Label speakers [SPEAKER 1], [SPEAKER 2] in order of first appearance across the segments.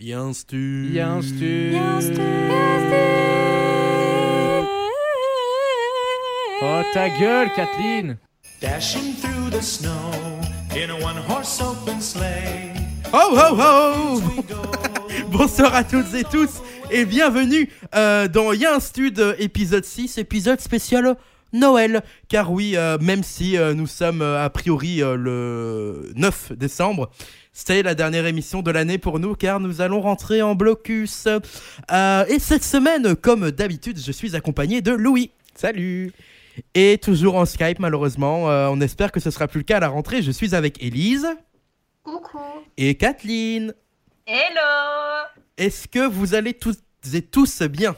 [SPEAKER 1] Yinstu.
[SPEAKER 2] Yinstu. Oh ta gueule, Kathleen
[SPEAKER 3] Dashing through the snow in a one horse open sleigh.
[SPEAKER 1] Oh oh oh Bonsoir à toutes et tous et bienvenue euh, dans Yinstu épisode 6, épisode spécial Noël. Car oui, euh, même si euh, nous sommes euh, a priori euh, le 9 décembre, c'est la dernière émission de l'année pour nous car nous allons rentrer en blocus. Euh, et cette semaine, comme d'habitude, je suis accompagné de Louis.
[SPEAKER 2] Salut
[SPEAKER 1] Et toujours en Skype malheureusement, Euh, on espère que ce sera plus le cas à la rentrée. Je suis avec Élise
[SPEAKER 4] Coucou.
[SPEAKER 1] et Kathleen.
[SPEAKER 4] Hello.
[SPEAKER 1] Est-ce que vous allez toutes et tous bien?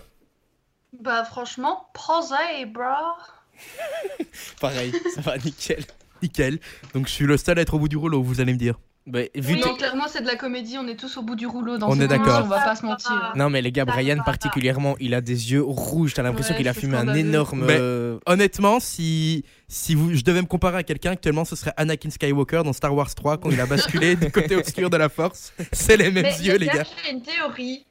[SPEAKER 4] Bah franchement, prosé, bro.
[SPEAKER 2] Pareil, ça va nickel.
[SPEAKER 1] Nickel. Donc je suis le seul à être au bout du rouleau, vous allez me dire.
[SPEAKER 2] Bah, vu
[SPEAKER 4] non, clairement, c'est de la comédie, on est tous au bout du rouleau dans
[SPEAKER 1] On
[SPEAKER 4] cette
[SPEAKER 1] est d'accord.
[SPEAKER 4] On va pas se mentir.
[SPEAKER 2] Non mais les gars, Brian particulièrement, il a des yeux rouges, t'as l'impression
[SPEAKER 4] Ouais,
[SPEAKER 2] qu'il a fumé un énorme...
[SPEAKER 1] Mais-
[SPEAKER 2] euh,
[SPEAKER 1] Honnêtement, si, si vous, je devais me comparer à quelqu'un, actuellement ce serait Anakin Skywalker dans Star Wars 3 quand il a basculé du côté obscur de la force. C'est les mêmes
[SPEAKER 4] Mais
[SPEAKER 1] yeux, les gars.
[SPEAKER 4] J'ai une théorie.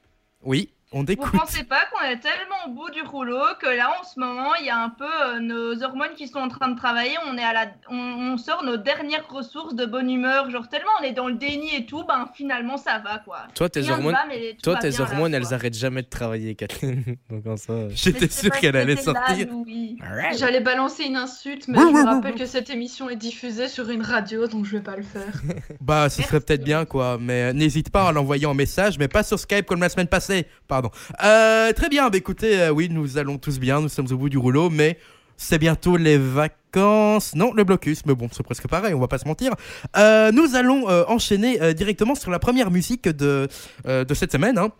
[SPEAKER 1] Oui, on
[SPEAKER 4] Vous
[SPEAKER 1] écoute.
[SPEAKER 4] pensez pas qu'on est tellement au bout du rouleau que là, en ce moment, il y a un peu euh, nos hormones qui sont en train de travailler. On est à la, on, on sort nos dernières ressources de bonne humeur. Genre tellement on est dans le déni et tout, ben finalement ça va quoi.
[SPEAKER 2] Toi, tes
[SPEAKER 4] Rien
[SPEAKER 2] hormones,
[SPEAKER 4] va, mais tout
[SPEAKER 2] toi, tes hormones, elles arrêtent jamais de travailler, Kathleen. Donc en soi... euh,
[SPEAKER 1] J'étais
[SPEAKER 4] Mais c'est
[SPEAKER 1] sûr
[SPEAKER 4] vrai
[SPEAKER 1] qu'elle
[SPEAKER 4] que
[SPEAKER 1] allait sortir.
[SPEAKER 4] Louis.
[SPEAKER 5] J'allais balancer une insulte, mais
[SPEAKER 1] Oui,
[SPEAKER 5] je
[SPEAKER 1] oui,
[SPEAKER 5] me rappelle que cette émission est diffusée sur une radio, donc je vais pas le faire.
[SPEAKER 1] Bah, ce serait peut-être bien, quoi. Mais euh, n'hésite pas à l'envoyer en message, mais pas sur Skype comme la semaine passée. Pardon. Euh, très bien, bah écoutez, euh, oui, nous allons tous bien, nous sommes au bout du rouleau, mais c'est bientôt les vacances. Non, le blocus, mais bon, c'est presque pareil, on va pas se mentir. Euh, nous allons enchaîner directement sur la première musique de, de cette semaine. hein.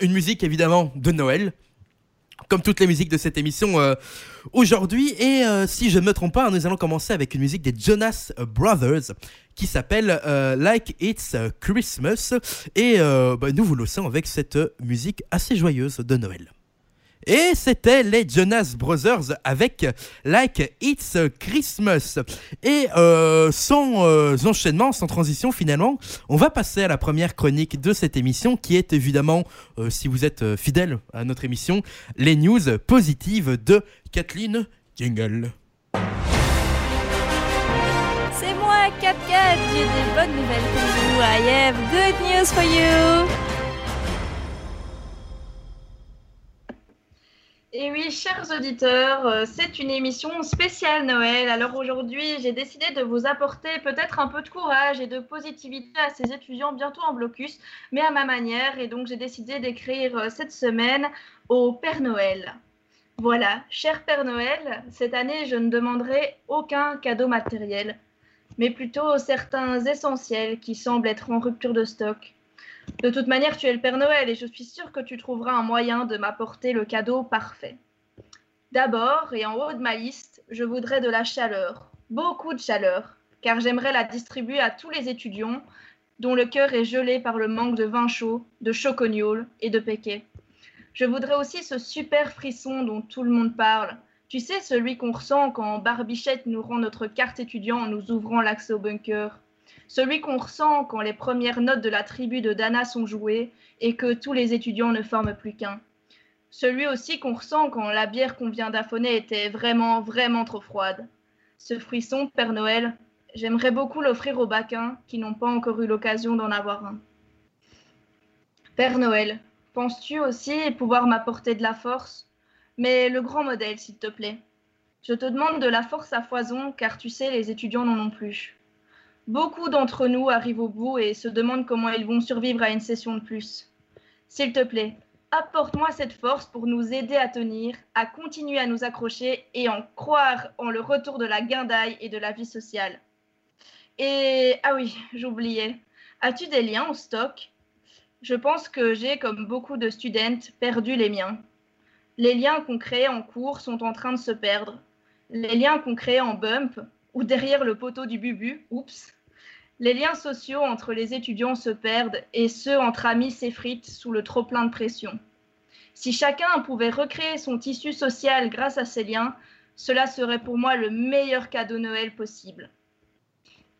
[SPEAKER 1] Une musique évidemment de Noël. Comme toutes les musiques de cette émission euh, aujourd'hui. Et euh, si je ne me trompe pas, nous allons commencer avec une musique des Jonas Brothers qui s'appelle euh, Like It's Christmas. Et euh, bah, nous vous laissons avec cette musique assez joyeuse de Noël. Et c'était les Jonas Brothers avec Like It's Christmas. Et euh, sans euh, enchaînement, sans transition finalement, on va passer à la première chronique de cette émission qui est évidemment, euh, si vous êtes fidèle à notre émission, les news positives de Kathleen Jingle.
[SPEAKER 6] C'est moi, CapCat, j'ai des bonnes nouvelles pour vous. I have good news for you.
[SPEAKER 4] Et oui, chers auditeurs, euh, c'est une émission spéciale Noël. Alors aujourd'hui, j'ai décidé de vous apporter peut-être un peu de courage et de positivité à ces étudiants bientôt en blocus, mais à ma manière. Et donc j'ai décidé d'écrire euh, cette semaine au Père Noël. Voilà, cher Père Noël, cette année, je ne demanderai aucun cadeau matériel, mais plutôt certains essentiels qui semblent être en rupture de stock. De toute manière, tu es le Père Noël et je suis sûre que tu trouveras un moyen de m'apporter le cadeau parfait. D'abord, et en haut de ma liste, je voudrais de la chaleur, beaucoup de chaleur, car j'aimerais la distribuer à tous les étudiants dont le cœur est gelé par le manque de vin chaud, de chocognole et de péquet. Je voudrais aussi ce super frisson dont tout le monde parle. Tu sais, celui qu'on ressent quand Barbichette nous rend notre carte étudiant en nous ouvrant l'accès au bunker. Celui qu'on ressent quand les premières notes de la tribu de Dana sont jouées et que tous les étudiants ne forment plus qu'un. Celui aussi qu'on ressent quand la bière qu'on vient d'affonner était vraiment, vraiment trop froide. Ce frisson, Père Noël, j'aimerais beaucoup l'offrir aux baquins qui n'ont pas encore eu l'occasion d'en avoir un. Père Noël, penses-tu aussi pouvoir m'apporter de la force? Mais le grand modèle, s'il te plaît. Je te demande de la force à foison, car tu sais, les étudiants n'en ont plus. Beaucoup d'entre nous arrivent au bout et se demandent comment ils vont survivre à une session de plus. S'il te plaît, apporte-moi cette force pour nous aider à tenir, à continuer à nous accrocher et en croire en le retour de la guindaille et de la vie sociale. Et ah oui, j'oubliais. As-tu des liens au stock? Je pense que j'ai, comme beaucoup de students, perdu les miens. Les liens qu'on créait en cours sont en train de se perdre. Les liens qu'on créait en bump ou derrière le poteau du bubu, oups, les liens sociaux entre les étudiants se perdent et ceux entre amis s'effritent sous le trop-plein de pression. Si chacun pouvait recréer son tissu social grâce à ces liens, cela serait pour moi le meilleur cadeau Noël possible.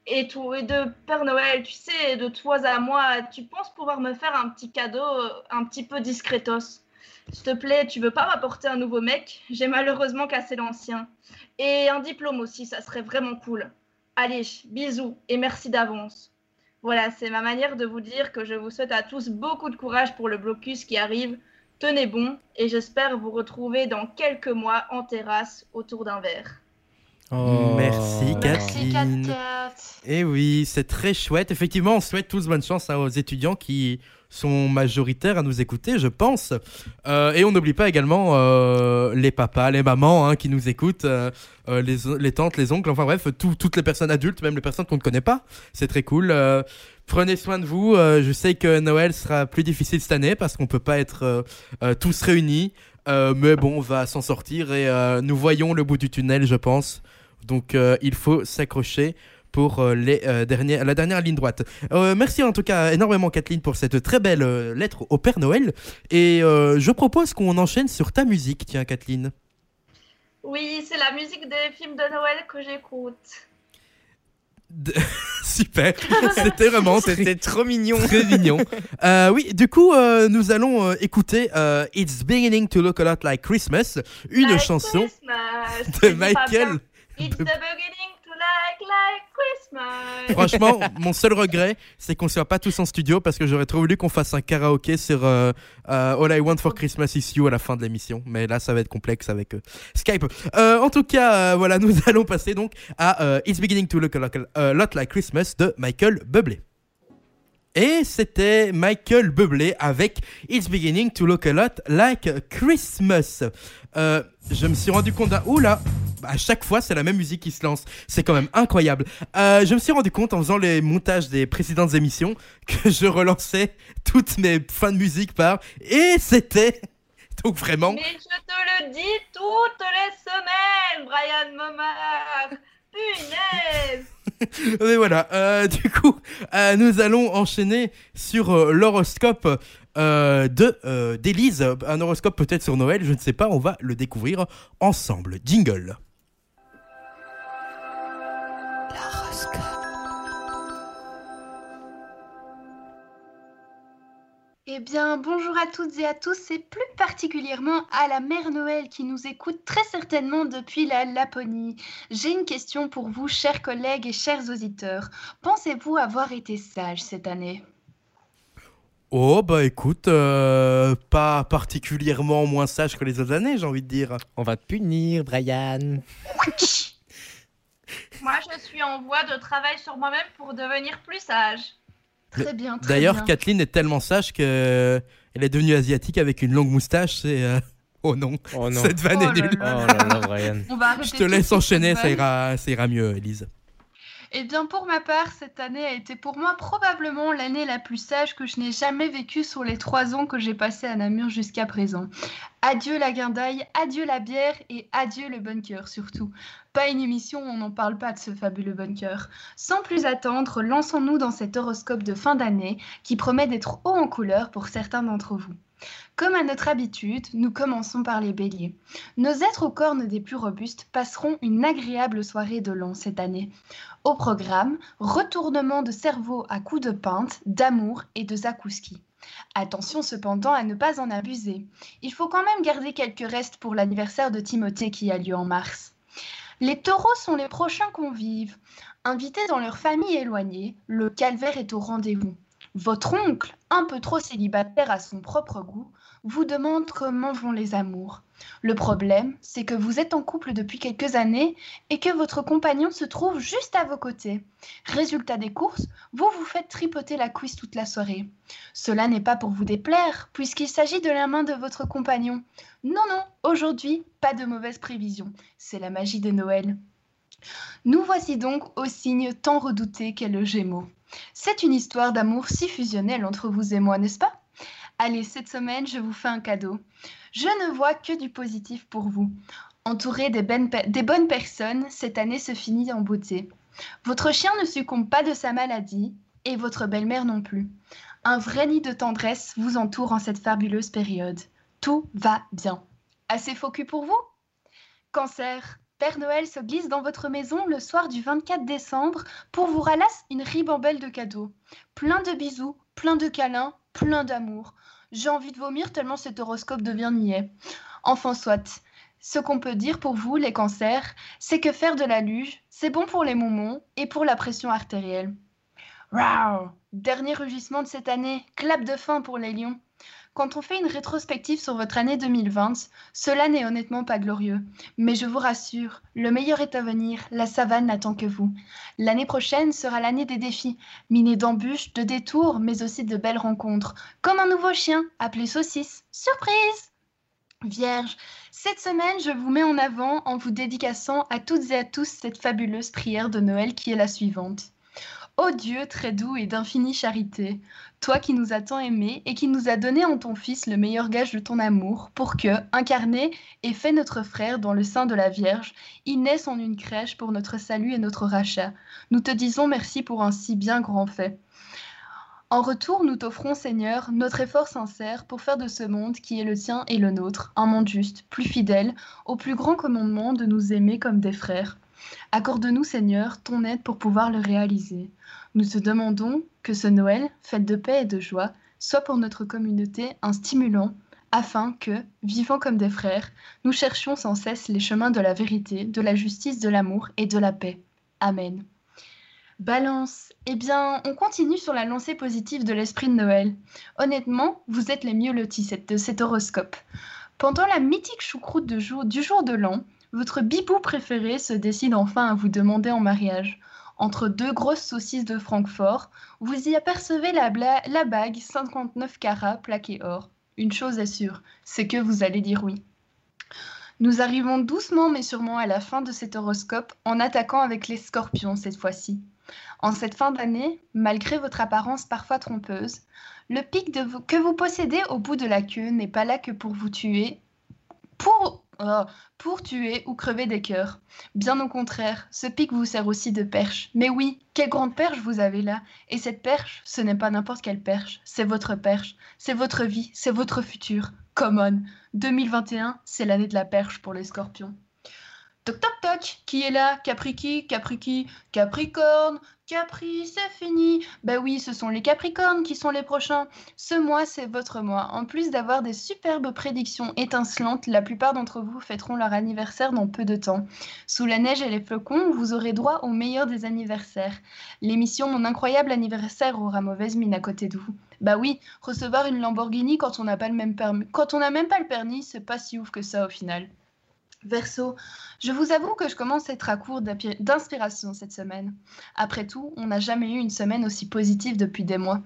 [SPEAKER 4] et tout, et de Père Noël, tu sais, de toi à moi, tu penses pouvoir me faire un petit cadeau un petit peu discretos? S'il te plaît, tu veux pas m'apporter un nouveau mec? J'ai malheureusement cassé l'ancien. Et un diplôme aussi, ça serait vraiment cool. Allez, bisous et merci d'avance. Voilà, c'est ma manière de vous dire que je vous souhaite à tous beaucoup de courage pour le blocus qui arrive. Tenez bon et j'espère vous retrouver dans quelques mois en terrasse autour d'un verre.
[SPEAKER 2] Oh.
[SPEAKER 1] Merci,
[SPEAKER 5] Merci,
[SPEAKER 1] Kathleen.
[SPEAKER 5] 4
[SPEAKER 1] Et oui, c'est très chouette. Effectivement, on souhaite tous bonne chance aux étudiants qui sont majoritaires à nous écouter, je pense. Euh, et on n'oublie pas également euh, les papas, les mamans hein, qui nous écoutent, euh, les, tantes, les oncles, enfin bref, tout- toutes les personnes adultes, même les personnes qu'on ne connaît pas. C'est très cool. Prenez soin de vous. Je sais que Noël sera plus difficile cette année parce qu'on peut pas être tous réunis. Mais bon, on va s'en sortir et nous voyons le bout du tunnel, je pense. Donc il faut s'accrocher pour euh, les, euh, derniers- la dernière ligne droite. Euh, merci en tout cas énormément Kathleen pour cette très belle euh, lettre au Père Noël. Et euh, je propose qu'on enchaîne sur ta musique, tiens Kathleen.
[SPEAKER 4] Oui, c'est la musique des films de Noël que j'écoute.
[SPEAKER 1] De- Super, c'était vraiment
[SPEAKER 2] C'était trop mignon.
[SPEAKER 1] très mignon. Euh, oui, du coup, euh, nous allons euh, écouter euh, It's Beginning to Look a Lot Like Christmas, une
[SPEAKER 4] Like
[SPEAKER 1] chanson
[SPEAKER 4] Christmas.
[SPEAKER 1] de Michael.
[SPEAKER 4] It's the beginning like like Christmas.
[SPEAKER 1] Franchement, mon seul regret, c'est qu'on soit pas tous en studio parce que j'aurais trop voulu qu'on fasse un karaoké sur euh, euh, All I Want for Christmas Is You à la fin de l'émission. Mais là, ça va être complexe avec euh, Skype. En tout cas, voilà, nous allons passer donc à It's Beginning to Look a Lot- Like Christmas de Michael Bublé. Et c'était Michael Bublé avec It's Beginning to Look a Lot Like Christmas. Je me suis rendu compte d'un... Oula à chaque fois, c'est la même musique qui se lance. C'est quand même incroyable. Euh, je me suis rendu compte en faisant les montages des précédentes émissions que je relançais toutes mes fins de musique par... Et c'était... Donc vraiment...
[SPEAKER 4] Mais je te le dis toutes les semaines, Brian Momar. Punaise.
[SPEAKER 1] Mais voilà, euh, du coup, euh, nous allons enchaîner sur euh, l'horoscope de d'Élise. Un horoscope peut-être sur Noël, je ne sais pas, on va le découvrir ensemble. Jingle.
[SPEAKER 7] Eh bien, bonjour à toutes et à tous, et plus particulièrement à la mère Noël qui nous écoute très certainement depuis la Laponie. J'ai une question pour vous, chers collègues et chers auditeurs. Pensez-vous avoir été sage cette année?
[SPEAKER 1] Oh bah écoute, euh, pas particulièrement moins sage que les autres années, j'ai envie de dire.
[SPEAKER 2] On va te punir, Brian.
[SPEAKER 4] Moi, je suis en voie de travail sur moi-même pour devenir plus sage.
[SPEAKER 7] Très bien,
[SPEAKER 1] D'ailleurs. Kathleen est tellement sage que elle est devenue asiatique avec une longue moustache. C'est euh, oh non,
[SPEAKER 2] Oh non.
[SPEAKER 1] cette vanne
[SPEAKER 7] Oh
[SPEAKER 1] est
[SPEAKER 7] là
[SPEAKER 1] nulle.
[SPEAKER 2] Oh là là, Brian.
[SPEAKER 7] On va arrêter
[SPEAKER 1] Je te laisse enchaîner, ça ira, ça ira mieux, Elise.
[SPEAKER 7] Eh bien, pour ma part, cette année a été pour moi probablement l'année la plus sage que je n'ai jamais vécue sur les trois ans que j'ai passé à Namur jusqu'à présent. Adieu la guindaille, adieu la bière et adieu le bunker surtout. Pas une émission on n'en parle pas de ce fabuleux bunker. Sans plus attendre, lançons-nous dans cet horoscope de fin d'année qui promet d'être haut en couleur pour certains d'entre vous. Comme à notre habitude, nous commençons par les béliers. Nos êtres aux cornes des plus robustes passeront une agréable soirée de l'an cette année. Au programme, retournement de cerveau à coups de pinte, d'amour et de zakouski. Attention cependant à ne pas en abuser. Il faut quand même garder quelques restes pour l'anniversaire de Timothée qui a lieu en mars. Les taureaux sont les prochains convives. Invités dans leur famille éloignée, le calvaire est au rendez-vous. Votre oncle, un peu trop célibataire à son propre goût, vous demande comment vont les amours. Le problème, c'est que vous êtes en couple depuis quelques années et que votre compagnon se trouve juste à vos côtés. Résultat des courses, vous vous faites tripoter la cuisse toute la soirée. Cela n'est pas pour vous déplaire, puisqu'il s'agit de la main de votre compagnon. Non, non, aujourd'hui, pas de mauvaise prévision. C'est la magie de Noël. Nous voici donc au signe tant redouté qu'est le Gémeaux. C'est une histoire d'amour si fusionnelle entre vous et moi, n'est-ce pas? Allez, cette semaine, je vous fais un cadeau. Je ne vois que du positif pour vous. Entouré des, ben- des bonnes personnes, cette année se finit en beauté. Votre chien ne succombe pas de sa maladie et votre belle-mère non plus. Un vrai nid de tendresse vous entoure en cette fabuleuse période. Tout va bien. Assez focus pour vous? Cancer, Père Noël se glisse dans votre maison le soir du 24 décembre pour vous ralasse une ribambelle de cadeaux. Plein de bisous, plein de câlins, plein d'amour. J'ai envie de vomir tellement cet horoscope devient niais. Enfin soit. Ce qu'on peut dire pour vous, les cancers, c'est que faire de la luge, c'est bon pour les moumons et pour la pression artérielle. Wow Dernier rugissement de cette année, clap de fin pour les lions. Quand on fait une rétrospective sur votre année 2020, cela n'est honnêtement pas glorieux. Mais je vous rassure, le meilleur est à venir, la savane n'attend que vous. L'année prochaine sera l'année des défis, minés d'embûches, de détours, mais aussi de belles rencontres. Comme un nouveau chien, appelé Saucisse. Surprise Vierge, cette semaine, je vous mets en avant en vous dédicaçant à toutes et à tous cette fabuleuse prière de Noël qui est la suivante. Ô Dieu très doux et d'infinie charité, toi qui nous as tant aimés et qui nous as donné en ton Fils le meilleur gage de ton amour, pour que, incarné et fait notre frère dans le sein de la Vierge, il naisse en une crèche pour notre salut et notre rachat. Nous te disons merci pour un si bien grand fait. En retour, nous t'offrons, Seigneur, notre effort sincère pour faire de ce monde qui est le tien et le nôtre un monde juste, plus fidèle, au plus grand commandement de nous aimer comme des frères. Accorde-nous, Seigneur, ton aide pour pouvoir le réaliser. Nous te demandons que ce Noël, fête de paix et de joie, soit pour notre communauté un stimulant, afin que, vivant comme des frères, nous cherchions sans cesse les chemins de la vérité, de la justice, de l'amour et de la paix. Amen. Balance. Eh bien, on continue sur la lancée positive de l'esprit de Noël. Honnêtement, vous êtes les mieux lotis de cet horoscope. Pendant la mythique choucroute du jour de l'an, votre bibou préféré se décide enfin à vous demander en mariage. Entre deux grosses saucisses de Francfort, vous y apercevez la, bague 59 carats plaquée or. Une chose est sûre, c'est que vous allez dire oui. Nous arrivons doucement mais sûrement à la fin de cet horoscope en attaquant avec les scorpions cette fois-ci. En cette fin d'année, malgré votre apparence parfois trompeuse, le pic que vous possédez au bout de la queue n'est pas là que pour vous tuer, pour, pour tuer ou crever des cœurs. Bien au contraire, ce pic vous sert aussi de perche. Mais oui, quelle grande perche vous avez là? Et cette perche, ce n'est pas n'importe quelle perche, c'est votre perche, c'est votre vie, c'est votre futur. Come on 2021, c'est l'année de la perche pour les scorpions. Toc toc toc, qui est là? Capri qui Capri qui Capricorne Capri, c'est fini. Ben oui, ce sont les Capricornes qui sont les prochains. Ce mois, c'est votre mois. En plus d'avoir des superbes prédictions étincelantes, la plupart d'entre vous fêteront leur anniversaire dans peu de temps. Sous la neige et les flocons, vous aurez droit au meilleur des anniversaires. L'émission Mon incroyable anniversaire aura mauvaise mine à côté de vous. Bah oui, recevoir une Lamborghini quand on n'a pas le même permis, quand on n'a même pas le permis, c'est pas si ouf que ça au final. Verso, je vous avoue que je commence à être à court d'inspiration cette semaine. Après tout, on n'a jamais eu une semaine aussi positive depuis des mois.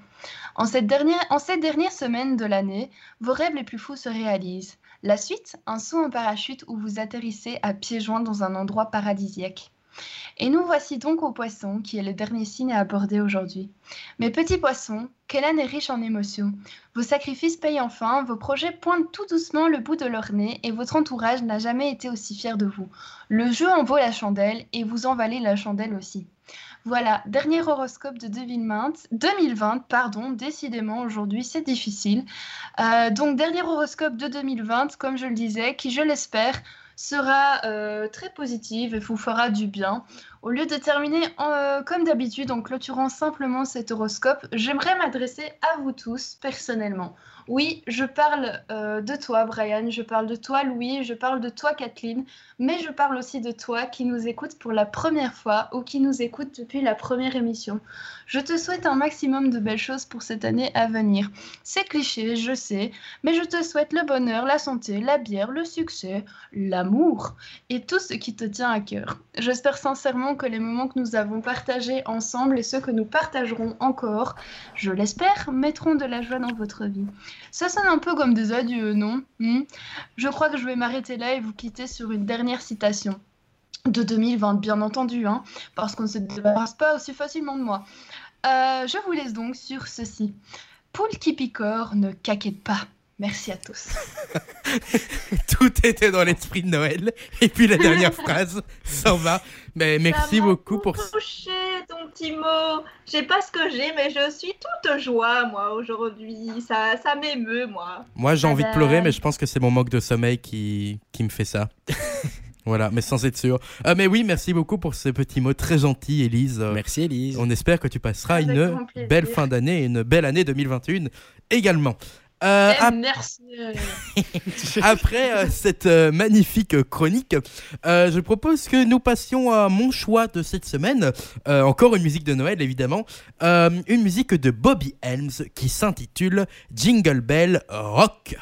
[SPEAKER 7] En cette dernière, en cette dernière semaine de l'année, vos rêves les plus fous se réalisent. La suite, un saut en parachute où vous atterrissez à pieds joints dans un endroit paradisiaque. Et nous voici donc au poisson, qui est le dernier signe à aborder aujourd'hui. Mes petits poissons, quelle année riche en émotions. Vos sacrifices payent enfin, vos projets pointent tout doucement le bout de leur nez et votre entourage n'a jamais été aussi fier de vous. Le jeu en vaut la chandelle et vous en valez la chandelle aussi. Voilà, dernier horoscope de 2020, 2020 pardon, décidément aujourd'hui c'est difficile. Euh, donc dernier horoscope de 2020, comme je le disais, qui je l'espère sera euh, très positive et vous fera du bien. Au lieu de terminer euh, comme d'habitude en clôturant simplement cet horoscope, j'aimerais m'adresser à vous tous personnellement. Oui, je parle euh, de toi, Brian, je parle de toi, Louis, je parle de toi, Kathleen, mais je parle aussi de toi qui nous écoute pour la première fois ou qui nous écoute depuis la première émission. Je te souhaite un maximum de belles choses pour cette année à venir. C'est cliché, je sais, mais je te souhaite le bonheur, la santé, la bière, le succès, l'amour et tout ce qui te tient à cœur. J'espère sincèrement que les moments que nous avons partagés ensemble et ceux que nous partagerons encore, je l'espère, mettront de la joie dans votre vie. Ça sonne un peu comme des adieux, non? Hmm? Je crois que je vais m'arrêter là et vous quitter sur une dernière citation. De 2020, bien entendu, hein, parce qu'on ne se débarrasse pas aussi facilement de moi. Euh, je vous laisse donc sur ceci. Poule qui picore, ne caquette pas. Merci à tous.
[SPEAKER 1] Tout était dans l'esprit de Noël. Et puis la dernière phrase s'en va. Mais merci
[SPEAKER 4] Ça m'a
[SPEAKER 1] beaucoup pour.
[SPEAKER 4] touché ton petit mot. Je sais pas ce que j'ai, mais je suis toute joie, moi, aujourd'hui. Ça, ça m'émeut, moi.
[SPEAKER 1] Moi, j'ai envie de pleurer, mais je pense que c'est mon manque de sommeil qui, qui me fait ça. Voilà, mais sans être sûr. Euh, mais oui, merci beaucoup pour ces petits mots très gentils, Élise. Euh,
[SPEAKER 2] Merci Elise.
[SPEAKER 1] On espère que tu passeras
[SPEAKER 4] Avec
[SPEAKER 1] une belle fin d'année et une belle année 2021 également. Euh,
[SPEAKER 5] Eh,
[SPEAKER 1] ap-
[SPEAKER 5] merci. euh,
[SPEAKER 1] après euh, cette euh, magnifique chronique, euh, je propose que nous passions à mon choix de cette semaine. Euh, encore une musique de Noël, évidemment. Euh, une musique de Bobby Helms qui s'intitule Jingle Bell Rock.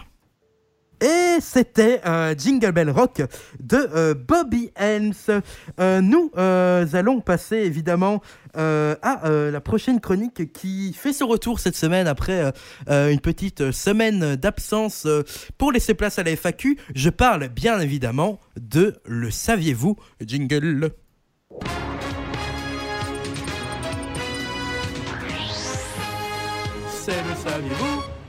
[SPEAKER 1] Et c'était euh, Jingle Bell Rock de euh, Bobby Helms. Euh, nous allons passer évidemment à la prochaine chronique qui fait son retour cette semaine après une petite semaine d'absence pour laisser place à la FAQ. Je parle bien évidemment de Le Saviez-vous Jingle? C'est le saviez-vous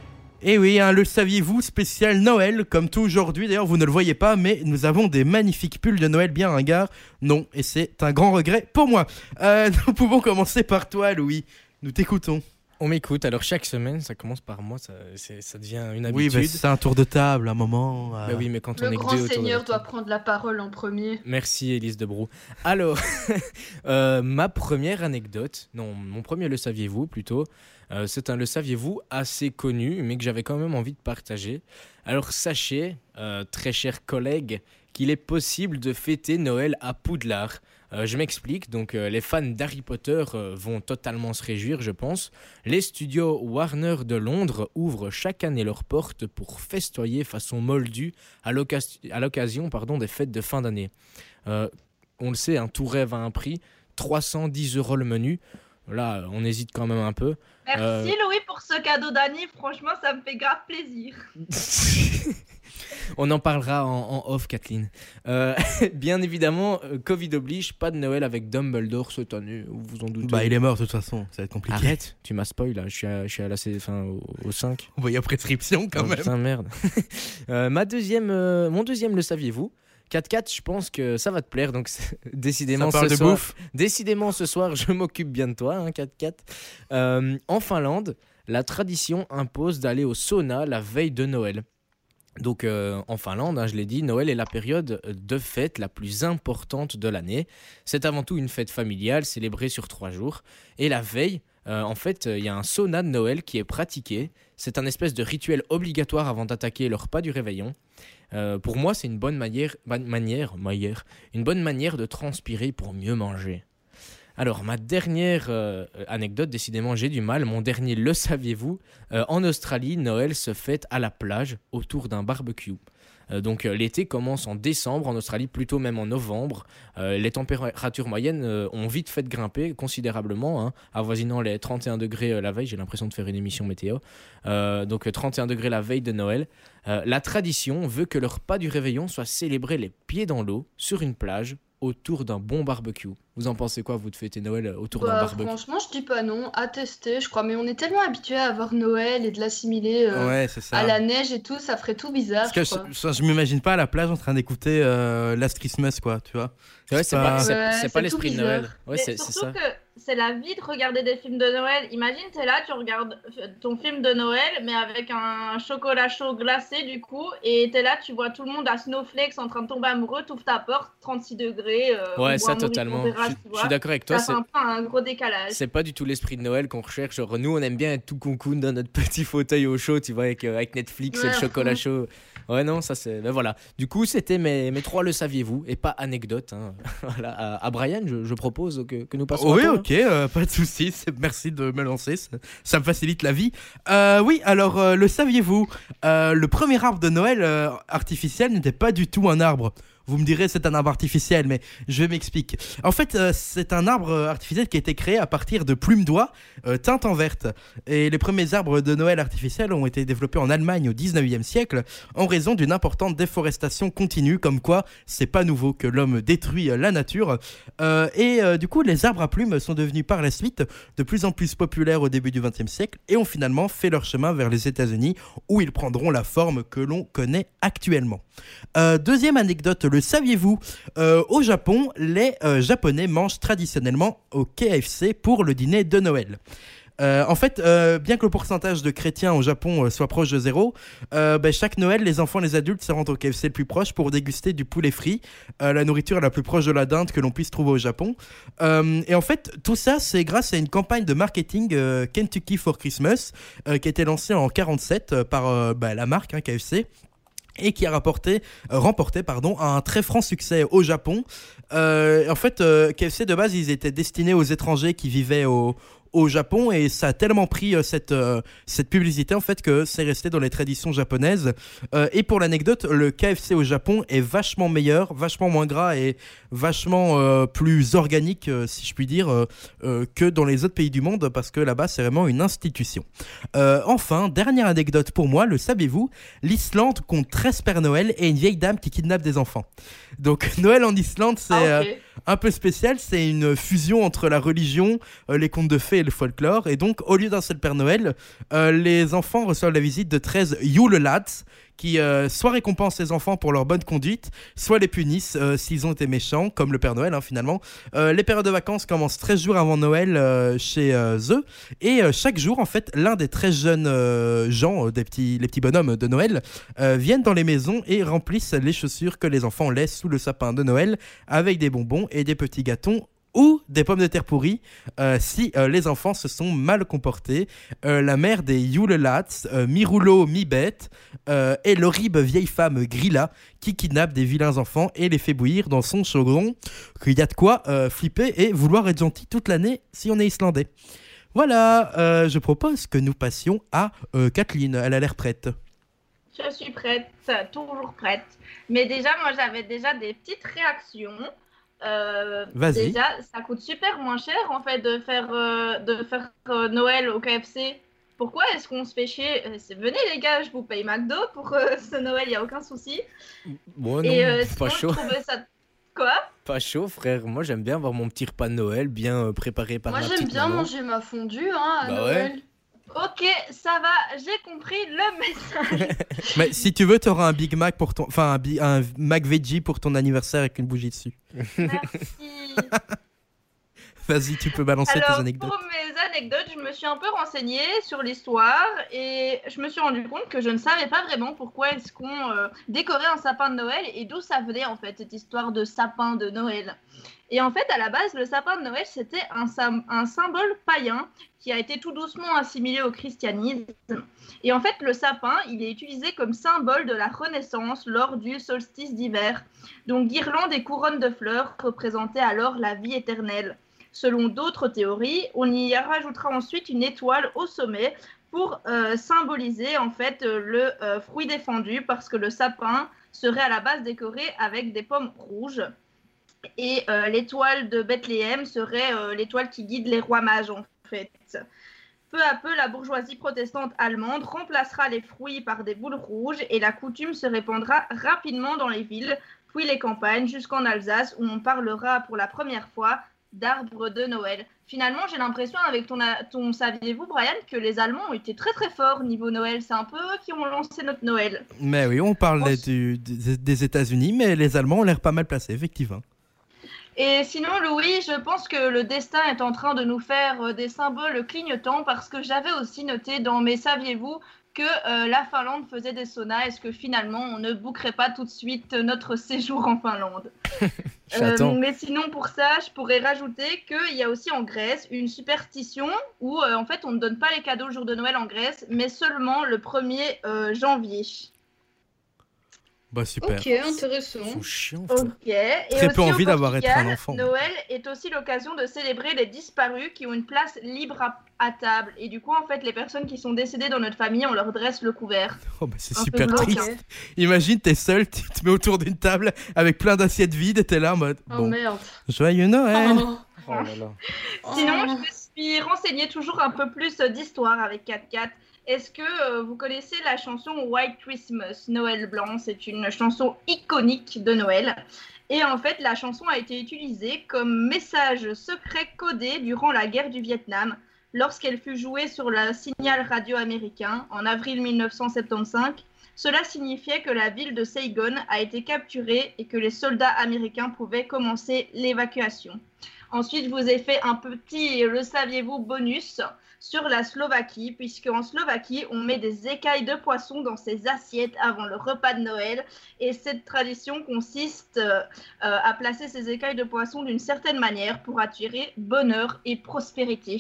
[SPEAKER 1] et oui, hein, le saviez-vous, spécial Noël, comme tout aujourd'hui. D'ailleurs, vous ne le voyez pas, mais nous avons des magnifiques pulls de Noël bien ringards. Non, et c'est un grand regret pour moi. Euh, nous pouvons commencer par toi, Louis. Nous t'écoutons.
[SPEAKER 2] On m'écoute. Alors chaque semaine, ça commence par moi. Ça, devient une
[SPEAKER 1] Oui,
[SPEAKER 2] habitude.
[SPEAKER 1] mais c'est un tour de table, un moment. euh.
[SPEAKER 2] Bah oui, mais quand on
[SPEAKER 5] Le
[SPEAKER 2] est
[SPEAKER 5] grand
[SPEAKER 2] deux
[SPEAKER 5] seigneur doit prendre la parole en premier.
[SPEAKER 2] Merci Élise Debrou. Alors, euh, ma première anecdote, non, mon premier le saviez-vous plutôt, euh, c'est un le saviez-vous assez connu, mais que j'avais quand même envie de partager. Alors sachez, euh, très chers collègues, qu'il est possible de fêter Noël à Poudlard. Euh, je m'explique, donc les fans d'Harry Potter vont totalement se réjouir, je pense. Les studios Warner de Londres ouvrent chaque année leurs portes pour festoyer façon moldue à l'occasion des fêtes de fin d'année. On le sait, un tout rêve à un prix, 310 euros le menu. Là, on hésite quand même un peu.
[SPEAKER 4] Merci
[SPEAKER 2] Euh.
[SPEAKER 4] Louis pour ce cadeau d'Annie, franchement ça me fait grave plaisir.
[SPEAKER 2] on en parlera en, en off, Kathleen. Euh, bien évidemment, euh, Covid oblige, pas de Noël avec Dumbledore cette année, vous vous en doutez.
[SPEAKER 1] Bah, il est mort de toute façon, ça va être compliqué.
[SPEAKER 2] Arrête, tu m'as spoil là, je suis à, je suis à la, C- enfin, au, au 5.
[SPEAKER 1] On va y a prescription quand
[SPEAKER 2] Oh,
[SPEAKER 1] même.
[SPEAKER 2] Putain, merde. Euh, ma deuxième, euh, mon deuxième, le saviez-vous? 4-4, je pense que ça va te plaire, donc décidément ce
[SPEAKER 1] de
[SPEAKER 2] soir,
[SPEAKER 1] bouffe.
[SPEAKER 2] Décidément, ce soir, je m'occupe bien de toi, hein, 4-4. Euh, en Finlande, la tradition impose d'aller au sauna la veille de Noël. Donc, euh, en Finlande, hein, je l'ai dit, Noël est la période de fête la plus importante de l'année. C'est avant tout une fête familiale célébrée sur trois jours. Et la veille, euh, en fait, il y a un sauna de Noël qui est pratiqué. C'est un espèce de rituel obligatoire avant d'attaquer le repas du réveillon. Euh, pour moi, c'est une bonne manière, ma- manière, manière, une bonne manière de transpirer pour mieux manger. Alors, ma dernière euh, anecdote, décidément, j'ai du mal. Mon dernier, le saviez-vous Euh, En Australie, Noël se fête à la plage autour d'un barbecue. Euh, donc, euh, l'été commence en décembre, en Australie, plutôt même en novembre. Euh, les températures moyennes ont vite fait grimper considérablement, hein, avoisinant les 31 degrés la veille. J'ai l'impression de faire une émission météo. Donc, euh, 31 degrés la veille de Noël. La tradition veut que le repas du réveillon soit célébré les pieds dans l'eau, sur une plage, autour d'un bon barbecue. Vous en pensez quoi, vous, de fêter Noël euh, autour d'un
[SPEAKER 5] Bah,
[SPEAKER 2] barbecue?
[SPEAKER 5] franchement, je dis pas non, à tester, je crois. Mais on est tellement habitué à avoir Noël et de l'assimiler euh,
[SPEAKER 1] Ouais,
[SPEAKER 5] à la neige et tout, ça ferait tout bizarre.
[SPEAKER 1] Parce que
[SPEAKER 5] je
[SPEAKER 1] je, m'imagine pas à la plage en train d'écouter euh, Last Christmas, quoi, tu vois.
[SPEAKER 2] Ouais, c'est
[SPEAKER 1] pas-
[SPEAKER 5] Ouais,
[SPEAKER 2] l'esprit de. Noël. Ouais, c'est ça.
[SPEAKER 4] que c'est la vie de regarder des films de Noël. Imagine, t'es là, tu regardes euh, ton film de Noël, mais avec un chocolat chaud glacé du coup, et t'es là, tu vois tout le monde à Snowflakes en train de tomber amoureux, t'ouvres ta porte, 36 degrés. euh,
[SPEAKER 2] Ouais, ça totalement. Je,
[SPEAKER 4] tu
[SPEAKER 2] suis d'accord avec toi. C'est-
[SPEAKER 4] un gros décalage.
[SPEAKER 2] C'est pas du tout l'esprit de Noël qu'on recherche. Genre, nous, on aime bien être tout concoune dans notre petit fauteuil au chaud, tu vois, avec, euh, avec Netflix et le chocolat chaud. Ouais, non, ça c'est. Ben voilà. Du coup, c'était mes, mes trois le saviez-vous? Et pas anecdote. hein. voilà. À, à Brian, je, je propose que, que nous passions.
[SPEAKER 1] Oui,
[SPEAKER 2] à toi, hein.
[SPEAKER 1] ok, euh, pas de soucis. c'est- Merci de me lancer, ça, ça me facilite la vie. Euh, oui, alors, euh, le saviez-vous? Le premier arbre de Noël artificiel n'était pas du tout un arbre. Vous me direz c'est un arbre artificiel, mais je vais m'expliquer. En fait, euh, c'est un arbre euh, artificiel qui a été créé à partir de plumes d'oie euh, teintes en verte. Et les premiers arbres de Noël artificiels ont été développés en Allemagne au 19e siècle en raison d'une importante déforestation continue, comme quoi c'est pas nouveau que l'homme détruit la nature. Et du coup, les arbres à plumes sont devenus par la suite de plus en plus populaires au début du XXe siècle et ont finalement fait leur chemin vers les États-Unis où ils prendront la forme que l'on connaît actuellement. Euh, deuxième anecdote, le saviez-vous Euh, Au Japon, les euh, Japonais mangent traditionnellement au KFC pour le dîner de Noël. En fait, bien que le pourcentage de chrétiens au Japon soit proche de zéro, ben, chaque Noël, les enfants et les adultes se rendent au KFC le plus proche pour déguster du poulet frit, la nourriture la plus proche de la dinde que l'on puisse trouver au Japon. Et en fait, tout ça, c'est grâce à une campagne de marketing Kentucky for Christmas qui a été lancée en 47 euh, par bah, la marque hein, KFC et qui a rapporté, euh, remporté un très franc succès au Japon. Euh, en fait, euh, KFC de base, ils étaient destinés aux étrangers qui vivaient au, au Japon et ça a tellement pris euh, cette, euh, cette publicité en fait que c'est resté dans les traditions japonaises. Euh, et pour l'anecdote, le KFC au Japon est vachement meilleur, vachement moins gras et vachement plus organique, si je puis dire, que dans les autres pays du monde parce que là-bas c'est vraiment une institution. Enfin, dernière anecdote pour moi, le saviez-vous L'Islande compte 13 Pères Noël et une vieille dame qui kidnappe des enfants. Donc Noël en Islande, c'est
[SPEAKER 5] Ah,
[SPEAKER 1] un peu spécial, c'est une fusion entre la religion, les contes de fées et le folklore. Et donc, au lieu d'un seul Père Noël, euh, les enfants reçoivent la visite de 13 Yule Lads qui euh, soit récompensent les enfants pour leur bonne conduite, soit les punissent euh, s'ils ont été méchants, comme le Père Noël hein, finalement. Les périodes de vacances commencent 13 jours avant Noël chez eux. Et chaque jour, en fait, l'un des 13 jeunes gens, des petits, les petits bonhommes de Noël, viennent dans les maisons et remplissent les chaussures que les enfants laissent sous le sapin de Noël avec des bonbons et des petits gâtons ou des pommes de terre pourries euh, si euh, les enfants se sont mal comportés. Euh, la mère des Yule Lads, euh, mi-rouleau, mi-bête, est l'horrible vieille femme Grilla qui kidnappe des vilains enfants et les fait bouillir dans son chaudron. Qu'il y a de quoi flipper et vouloir être gentil toute l'année si on est islandais. Voilà, je propose que nous passions à Kathleen. Elle a l'air prête.
[SPEAKER 4] Je suis prête, toujours prête. Mais déjà, moi, j'avais déjà des petites réactions. Euh,
[SPEAKER 1] Vas-y.
[SPEAKER 4] Déjà, ça coûte super moins cher en fait de faire, euh, de faire euh, Noël au KFC. Pourquoi est-ce qu'on se fait chier? Euh, Venez les gars, je vous paye McDo pour ce Noël, il n'y a aucun souci.
[SPEAKER 2] Bon, non,
[SPEAKER 4] Et
[SPEAKER 2] pas chaud.
[SPEAKER 4] ça. Quoi?
[SPEAKER 2] Pas chaud, frère. Moi, j'aime bien avoir mon petit repas de Noël bien préparé par
[SPEAKER 5] Moi j'aime bien manger ma fondue hein, à
[SPEAKER 2] Bah ouais.
[SPEAKER 4] Ok, ça va, j'ai compris le message.
[SPEAKER 1] Mais si tu veux, tu auras un Big Mac pour ton, enfin un, Mac Veggie pour ton anniversaire avec une bougie dessus.
[SPEAKER 4] Merci.
[SPEAKER 1] Vas-y, tu peux balancer tes anecdotes.
[SPEAKER 4] pour mes anecdotes, je me suis un peu renseignée sur l'histoire et je me suis rendu compte que je ne savais pas vraiment pourquoi est-ce qu'on euh, décorait un sapin de Noël et d'où ça venait en fait cette histoire de sapin de Noël. Et en fait, à la base, le sapin de Noël, c'était un, symbole païen qui a été tout doucement assimilé au christianisme. Et en fait, le sapin, il est utilisé comme symbole de la renaissance lors du solstice d'hiver. Donc, guirlandes et couronnes de fleurs représentaient alors la vie éternelle. Selon d'autres théories, on y rajoutera ensuite une étoile au sommet pour euh, symboliser en fait euh, le euh, fruit défendu parce que le sapin serait à la base décoré avec des pommes rouges et euh, l'étoile de Bethléem serait euh, l'étoile qui guide les rois mages en fait. Peu à peu, la bourgeoisie protestante allemande remplacera les fruits par des boules rouges et la coutume se répandra rapidement dans les villes, puis les campagnes, jusqu'en Alsace où on parlera pour la première fois d'arbres de Noël. Finalement, j'ai l'impression avec ton, ton saviez-vous, Brian, que les Allemands ont été très très forts niveau Noël. C'est un peu eux qui ont lancé notre Noël.
[SPEAKER 1] Mais oui, on du- des, des États-Unis, mais les Allemands ont l'air pas mal placés, effectivement.
[SPEAKER 4] Et sinon, Louis, je pense que le destin est en train de nous faire euh, des symboles clignotants parce que j'avais aussi noté dans mes saviez-vous que euh, la Finlande faisait des saunas. Est-ce que finalement on ne bouquerait pas tout de suite notre séjour en Finlande Euh, mais sinon, pour ça, je pourrais rajouter qu'il y a aussi en Grèce une superstition où euh, en fait on ne donne pas les cadeaux le jour de Noël en Grèce, mais seulement le 1er euh, janvier.
[SPEAKER 1] Bah super.
[SPEAKER 5] Ok, intéressant.
[SPEAKER 2] Ils sont chiants, frère.
[SPEAKER 4] Ok. Et
[SPEAKER 1] Très peu envie d'avoir été un enfant.
[SPEAKER 4] Noël est aussi l'occasion de célébrer les disparus qui ont une place libre à, à table. Et du coup, en fait, les personnes qui sont décédées dans notre famille, on leur dresse le couvert.
[SPEAKER 1] Oh, bah, c'est super triste.
[SPEAKER 4] hein.
[SPEAKER 1] Imagine, t'es seul, tu te mets autour d'une table avec plein d'assiettes vides et t'es là en mode
[SPEAKER 5] Oh
[SPEAKER 1] bon,
[SPEAKER 5] merde.
[SPEAKER 1] joyeux Noël.
[SPEAKER 5] Oh.
[SPEAKER 2] Oh là là.
[SPEAKER 4] Sinon,
[SPEAKER 5] Oh.
[SPEAKER 4] je me suis renseignée toujours un peu plus d'histoire avec 4-4. Est-ce que euh, vous connaissez la chanson White Christmas, Noël blanc? C'est une chanson iconique de Noël. Et en fait, la chanson a été utilisée comme message secret codé durant la guerre du Vietnam, lorsqu'elle fut jouée sur le signal radio américain en avril 1975. Cela signifiait que la ville de Saigon a été capturée et que les soldats américains pouvaient commencer l'évacuation. Ensuite, je vous ai fait un petit, le saviez-vous, bonus sur la Slovaquie, puisque en Slovaquie, on met des écailles de poisson dans ses assiettes avant le repas de Noël. Et cette tradition consiste euh, euh, à placer ces écailles de poisson d'une certaine manière pour attirer bonheur et prospérité.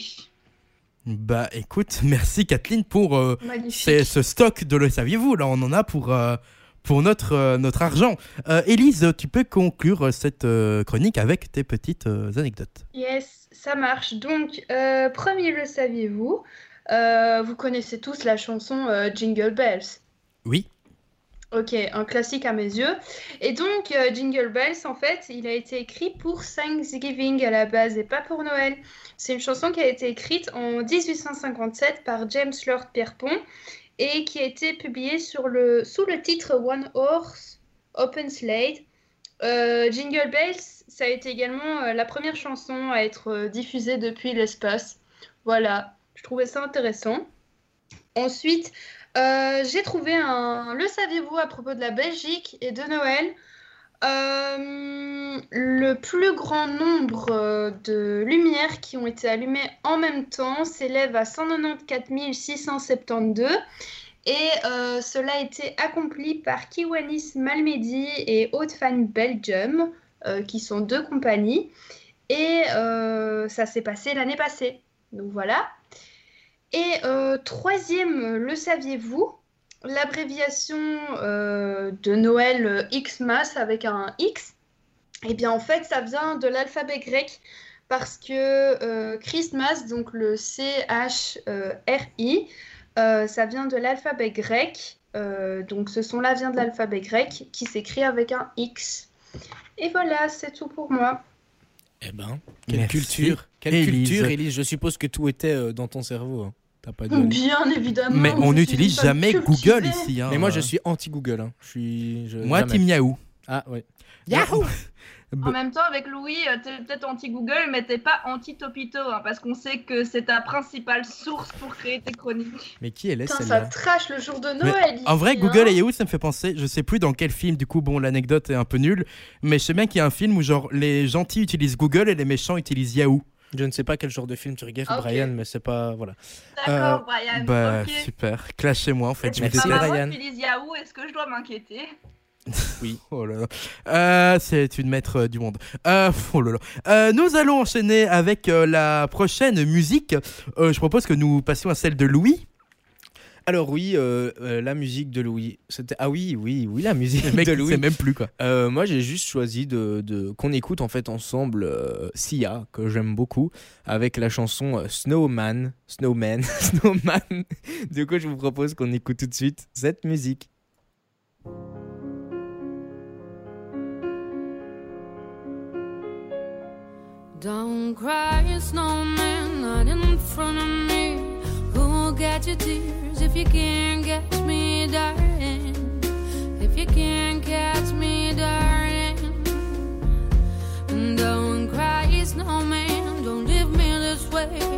[SPEAKER 1] Bah écoute, merci Kathleen pour euh, ce stock de le saviez-vous? Là, on en a pour, euh, pour notre, euh, notre argent. Euh, Élise, tu peux conclure cette euh, chronique avec tes petites euh, anecdotes.
[SPEAKER 7] Yes, ça marche. Donc, euh, premier, le saviez-vous? Euh, Vous connaissez tous la chanson euh, Jingle Bells.
[SPEAKER 1] Oui.
[SPEAKER 7] Ok, un classique à mes yeux. Et donc, Jingle Bells, en fait, il a été écrit pour Thanksgiving à la base et pas pour Noël. C'est une chanson qui a été écrite en 1857 par James Lord Pierpont et qui a été publiée sur le, sous le titre One Horse Open Slade. Euh, Jingle Bells, ça a été également euh, la première chanson à être euh, diffusée depuis l'espace. Voilà, je trouvais ça intéressant. Ensuite, j'ai trouvé un Le saviez-vous à propos de la Belgique et de Noël? Le plus grand nombre de lumières qui ont été allumées en même temps s'élève à 194 672 et euh, cela a été accompli par Kiwanis Malmedy et Haute Fan Belgium, euh, qui sont deux compagnies. Et euh, ça s'est passé l'année passée. Donc voilà. Et troisième, le saviez-vous? L'abréviation de Noël Xmas avec un X, eh bien en fait ça vient de l'alphabet grec parce que Christmas, donc le C-H-R-I, euh, ça vient de l'alphabet grec. Euh, donc ce son-là vient de l'alphabet grec qui s'écrit avec un X. Et voilà, c'est tout pour moi.
[SPEAKER 2] Eh ben, quelle
[SPEAKER 1] Merci,
[SPEAKER 2] culture. Quelle
[SPEAKER 1] Élise.
[SPEAKER 2] culture, Élise. Je suppose que tout était euh, dans ton cerveau. hein. T'as pas de...
[SPEAKER 7] Bien évidemment.
[SPEAKER 1] Mais on n'utilise jamais
[SPEAKER 7] cultivée.
[SPEAKER 1] Google ici. hein.
[SPEAKER 2] Mais moi, je suis anti-Google. hein. Je suis. je-
[SPEAKER 1] Moi,
[SPEAKER 2] jamais.
[SPEAKER 1] Team Yahoo.
[SPEAKER 2] Ah, ouais.
[SPEAKER 1] Yahoo
[SPEAKER 4] En même temps, avec Louis, euh, t'es peut-être anti-Google, mais t'es pas anti-Topito, hein, parce qu'on sait que c'est ta principale source pour créer tes chroniques.
[SPEAKER 2] Mais qui elle est
[SPEAKER 7] Putain, ça trash le jour de
[SPEAKER 1] Mais
[SPEAKER 7] Noël.
[SPEAKER 1] En vrai,
[SPEAKER 7] ici,
[SPEAKER 1] Google
[SPEAKER 7] hein.
[SPEAKER 1] et Yahoo, ça me fait penser, je sais plus dans quel film, du coup, bon, l'anecdote est un peu nulle, mais je sais bien qu'il y a un film où, genre, les gentils utilisent Google et les méchants utilisent Yahoo.
[SPEAKER 2] Je ne sais pas quel genre de film tu regardes. Brian, mais c'est pas. Voilà.
[SPEAKER 4] D'accord, Brian.
[SPEAKER 1] Bah,
[SPEAKER 4] ok.
[SPEAKER 1] super. Clashez-moi, en fait. Je
[SPEAKER 4] maman
[SPEAKER 2] Brian.
[SPEAKER 4] utilise Yahoo, est-ce que je dois m'inquiéter?
[SPEAKER 1] Oh là là. Euh, c'est une maître euh, du monde. Euh, oh là là. Euh, nous allons enchaîner avec euh, la prochaine musique. Euh, je propose que nous passions à celle de Louis.
[SPEAKER 2] Alors, oui, euh, euh, la musique de Louis. C'était... Ah, oui, oui, oui, la musique
[SPEAKER 1] Le mec,
[SPEAKER 2] de Louis.
[SPEAKER 1] même plus quoi.
[SPEAKER 2] Euh, moi, j'ai juste choisi de, de- qu'on écoute en fait ensemble euh, Sia, que j'aime beaucoup, avec la chanson Snowman, Snowman, Snowman. Du coup, je vous propose qu'on écoute tout de suite cette musique.
[SPEAKER 8] Don't cry, snowman, not in front of me. Who'll get your tears if you can't catch me, darling? If you can't catch me, darling. Don't cry, snowman, don't leave me this way.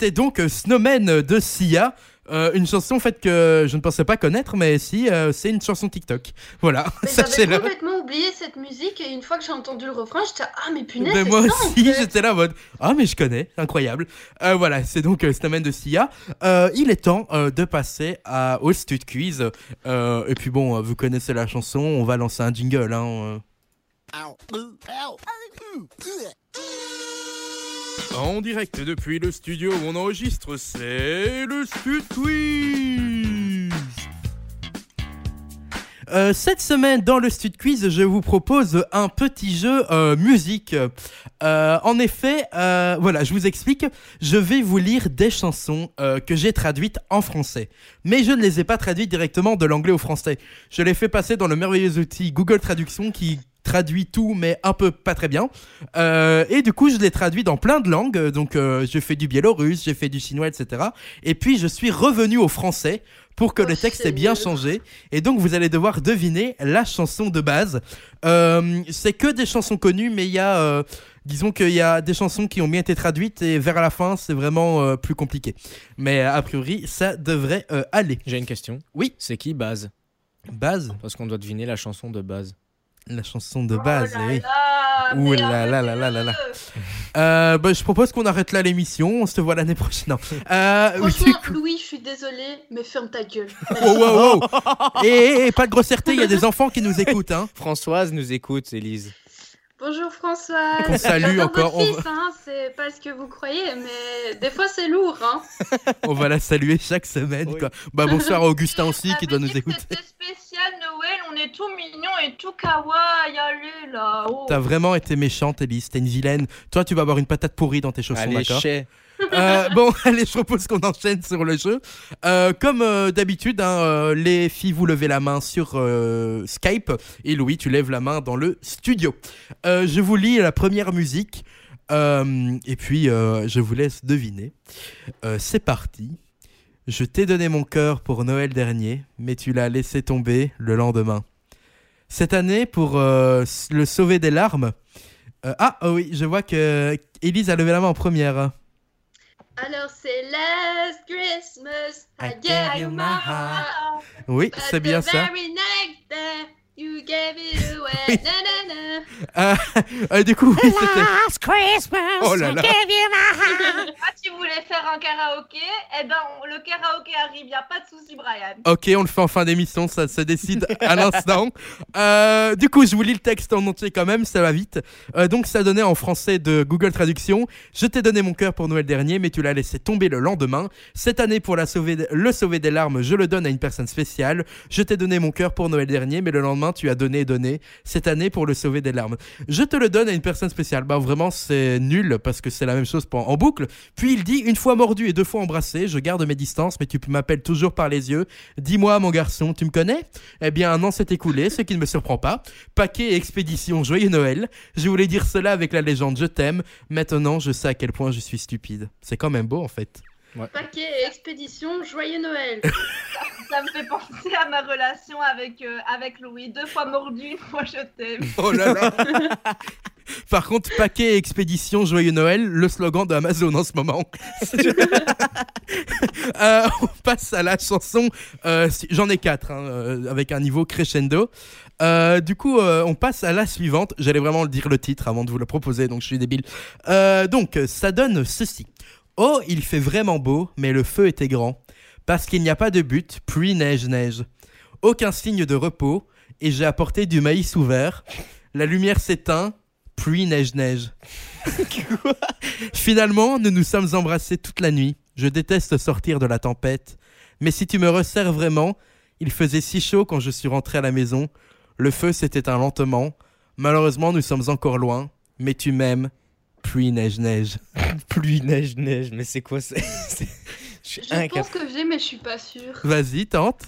[SPEAKER 1] C'était donc Snowman de Sia. Euh, une chanson en fait que je ne pensais pas connaître, mais si, euh, c'est une chanson TikTok. Voilà,
[SPEAKER 5] J'avais complètement oublié cette musique et une fois que j'ai entendu le refrain, j'étais ah mais punaise.
[SPEAKER 1] Mais
[SPEAKER 5] c'est
[SPEAKER 1] moi
[SPEAKER 5] ça, en
[SPEAKER 1] aussi,
[SPEAKER 5] fait.
[SPEAKER 1] j'étais là en mode Ah, mais je connais, incroyable. Euh, voilà, c'est donc euh, Snowman de Sia. Euh, il est temps euh, de passer à, au Stud Quiz. Euh, et puis bon, euh, vous connaissez la chanson, on va lancer un jingle. Hein, euh. En direct depuis le studio où on enregistre, c'est le Stud Quiz. Euh, cette semaine dans le Stud Quiz, je vous propose un petit jeu euh, musique. Euh, en effet, voilà, je vous explique. Je vais vous lire des chansons que j'ai traduites en français, mais je ne les ai pas traduites directement de l'anglais au français. Je les fais passer dans le merveilleux outil Google Traduction qui traduit tout, mais un peu pas très bien. Euh, et du coup, je l'ai traduit dans plein de langues. Donc, euh, j'ai fait du biélorusse, j'ai fait du chinois, etc. Et puis, je suis revenu au français pour que
[SPEAKER 5] Oh,
[SPEAKER 1] le texte ait bien changé. Et donc, vous allez devoir deviner la chanson de base. Euh, c'est que des chansons connues, mais il y a, euh, disons qu'il y a des chansons qui ont bien été traduites et vers la fin, c'est vraiment euh, plus compliqué. Mais a priori, ça devrait euh, aller.
[SPEAKER 2] J'ai une question.
[SPEAKER 1] Oui.
[SPEAKER 2] C'est qui Baz?
[SPEAKER 1] Base,
[SPEAKER 2] Parce qu'on doit deviner la chanson de Baz.
[SPEAKER 1] La chanson de base.
[SPEAKER 4] Oh là
[SPEAKER 1] oui.
[SPEAKER 4] là,
[SPEAKER 1] Ouh là là là là là là. Euh, bah, je propose qu'on arrête là l'émission. On se voit l'année prochaine. Non. Euh,
[SPEAKER 5] Franchement, Louis, je suis désolée, mais ferme ta gueule.
[SPEAKER 1] Oh, wow, wow. Et, et- et pas de grossièreté, il y a des enfants qui nous écoutent. Hein.
[SPEAKER 2] Françoise nous écoute, Élise.
[SPEAKER 5] Bonjour François.
[SPEAKER 1] Qu'on salue encore,
[SPEAKER 5] Votre
[SPEAKER 1] on
[SPEAKER 5] hein, c'est pas ce que vous croyez, mais des fois c'est lourd. Hein.
[SPEAKER 1] On va la saluer chaque semaine.
[SPEAKER 2] Oui.
[SPEAKER 1] Quoi. Bah, bonsoir à Augustin aussi qui doit nous écouter.
[SPEAKER 4] C'était spécial Noël, on est tout mignon et tout kawaii, allez là. Oh.
[SPEAKER 1] T'as vraiment été méchante, Elise. T'es une vilaine. Toi, tu vas avoir une patate pourrie dans tes chaussons, d'accord
[SPEAKER 2] chais.
[SPEAKER 1] Euh, bon, allez, je propose qu'on enchaîne sur le jeu. Euh, comme euh, d'habitude, hein, euh, les filles, vous levez la main sur euh, Skype et Louis, tu lèves la main dans le studio. Euh, je vous lis la première musique euh, et puis euh, je vous laisse deviner. Euh, C'est parti. Je t'ai donné mon cœur pour Noël dernier, mais tu l'as laissé tomber le lendemain. Cette année, pour euh, le sauver des larmes. euh, ah, oh oui, je vois que Elise a levé la main en première.
[SPEAKER 5] Alors c'est Last Christmas, I
[SPEAKER 1] I
[SPEAKER 5] gave you my heart.
[SPEAKER 1] Oui, c'est bien ça.
[SPEAKER 5] very you gave it away. Na, na, na.
[SPEAKER 1] Ah, euh, du coup, oui, c'était.
[SPEAKER 6] Christmas,
[SPEAKER 1] Oh là là.
[SPEAKER 4] Ah, tu voulais faire un karaoké Eh ben, on- le karaoké arrive, y a pas de souci, Brian.
[SPEAKER 1] Ok, on le fait en fin d'émission, ça se décide à l'instant. Euh, du coup, je vous lis le texte en entier quand même, ça va vite. Euh, donc, ça donnait en français de Google Traduction. Je t'ai donné mon cœur pour Noël dernier, mais tu l'as laissé tomber le lendemain. Cette année, pour la sauver, le sauver des larmes, je le donne à une personne spéciale. Je t'ai donné mon cœur pour Noël dernier, mais le lendemain, tu as donné et donné. Cette année, pour le sauver des larmes. Je te le donne à une personne spéciale. Bah, vraiment, c'est nul parce que c'est la même chose en boucle. Puis il dit Une fois mordu et deux fois embrassé, je garde mes distances, mais tu m'appelles toujours par les yeux. Dis-moi, mon garçon, tu me connais? Eh bien, un an s'est écoulé, ce qui ne me surprend pas. Paquet et expédition, joyeux Noël. Je voulais dire cela avec la légende Je t'aime. Maintenant, je sais à quel point je suis stupide. C'est quand même beau, en fait.
[SPEAKER 5] Paquet et expédition, joyeux Noël.
[SPEAKER 4] Ça me fait penser à ma relation avec, euh, avec Louis. Deux fois mordu, une fois je t'aime.
[SPEAKER 1] Oh là là Par contre, paquet et expédition, joyeux Noël, le slogan de Amazon en ce moment. Euh, on passe à la chanson. euh, J'en ai quatre, hein, avec un niveau crescendo. Euh, du coup, euh, on passe à la suivante. J'allais vraiment dire le titre avant de vous le proposer, donc je suis débile. Euh, donc, ça donne ceci. Oh, il fait vraiment beau, mais le feu était grand. Parce qu'il n'y a pas de but, pluie, neige, neige. Aucun signe de repos, et j'ai apporté du maïs ouvert. La lumière s'éteint, pluie, neige, neige. Finalement, nous nous sommes embrassés toute la nuit. Je déteste sortir de la tempête. Mais si tu me resserres vraiment, il faisait si chaud quand je suis rentré à la maison. Le feu s'est éteint lentement. Malheureusement, nous sommes encore loin. Mais tu m'aimes. Pluie, neige, neige.
[SPEAKER 2] Pluie, neige, neige. Mais c'est quoi c'est Je suis
[SPEAKER 5] Je
[SPEAKER 2] incapable.
[SPEAKER 5] pense que j'ai, mais je suis pas sûre.
[SPEAKER 1] Vas-y, tente.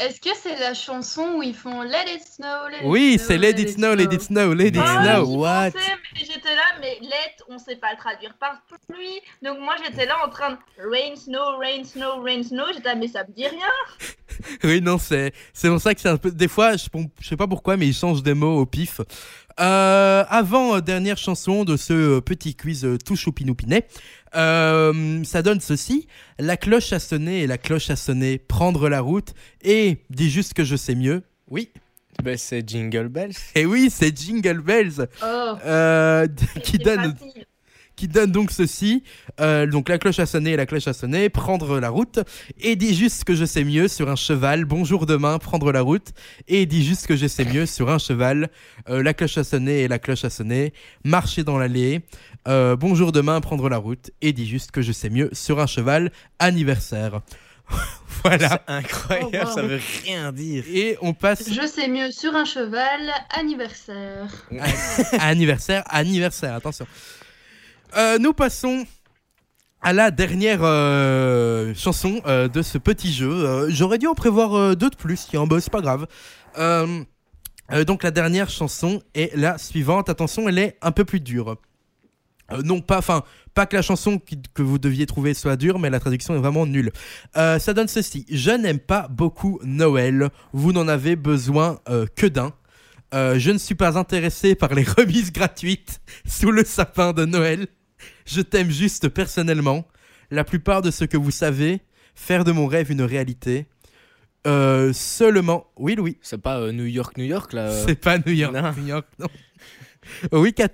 [SPEAKER 5] Est-ce que c'est la chanson où ils font Let it snow, let it
[SPEAKER 1] Oui, c'est Let it snow, let it snow, let it
[SPEAKER 4] Ah,
[SPEAKER 1] snow.
[SPEAKER 4] j'y
[SPEAKER 2] what?
[SPEAKER 4] pensais, mais j'étais là, mais let, on sait pas le traduire par pluie. Donc moi j'étais là en train de rain, snow, rain, snow, rain, snow. J'étais là, mais ça me dit rien.
[SPEAKER 1] Oui, non, c'est c'est pour ça que c'est un peu. Des fois, je, je sais pas pourquoi, mais ils changent des mots au pif. Euh, avant euh, dernière chanson de ce euh, petit quiz tout choupinoupinet, euh, ça donne ceci la cloche a sonné et la cloche a sonné, prendre la route et dis juste que je sais mieux. Oui,
[SPEAKER 2] Ben, c'est Jingle Bells.
[SPEAKER 1] et oui, c'est Jingle Bells
[SPEAKER 5] Oh,
[SPEAKER 1] euh, qui donne
[SPEAKER 4] facile.
[SPEAKER 1] Qui donne donc ceci. Euh, donc la cloche a sonné et la cloche a sonné, prendre la route. Et dis juste que je sais mieux sur un cheval. Bonjour demain, prendre la route. Et dis juste que je sais mieux sur un cheval. Euh, la cloche a sonné et la cloche a sonné. Marcher dans l'allée. Euh, bonjour demain, prendre la route. Et dis juste que je sais mieux sur un cheval. Anniversaire. voilà.
[SPEAKER 2] C'est incroyable,
[SPEAKER 5] Oh, wow.
[SPEAKER 2] ça veut rien dire.
[SPEAKER 1] Et on passe
[SPEAKER 5] je sais mieux sur un cheval, anniversaire.
[SPEAKER 1] anniversaire, anniversaire, attention. Euh, nous passons à la dernière euh, chanson euh, de ce petit jeu. J'aurais dû en prévoir deux de plus, qui en bosse, pas grave. Donc la dernière chanson est la suivante. Attention, elle est un peu plus dure. Non pas, enfin, pas que la chanson que vous deviez trouver soit dure, mais la traduction est vraiment nulle. Ça donne ceci. Je n'aime pas beaucoup Noël. Vous n'en avez besoin que d'un. Je ne suis pas intéressé par les remises gratuites sous le sapin de Noël. Je t'aime juste personnellement. La plupart de ce que vous savez, faire de mon rêve une réalité. Euh, seulement. Oui, Louis.
[SPEAKER 2] C'est pas euh, New York, New York, là. euh.
[SPEAKER 1] C'est pas New York.
[SPEAKER 2] non.
[SPEAKER 1] New York, non. Oui, Kat.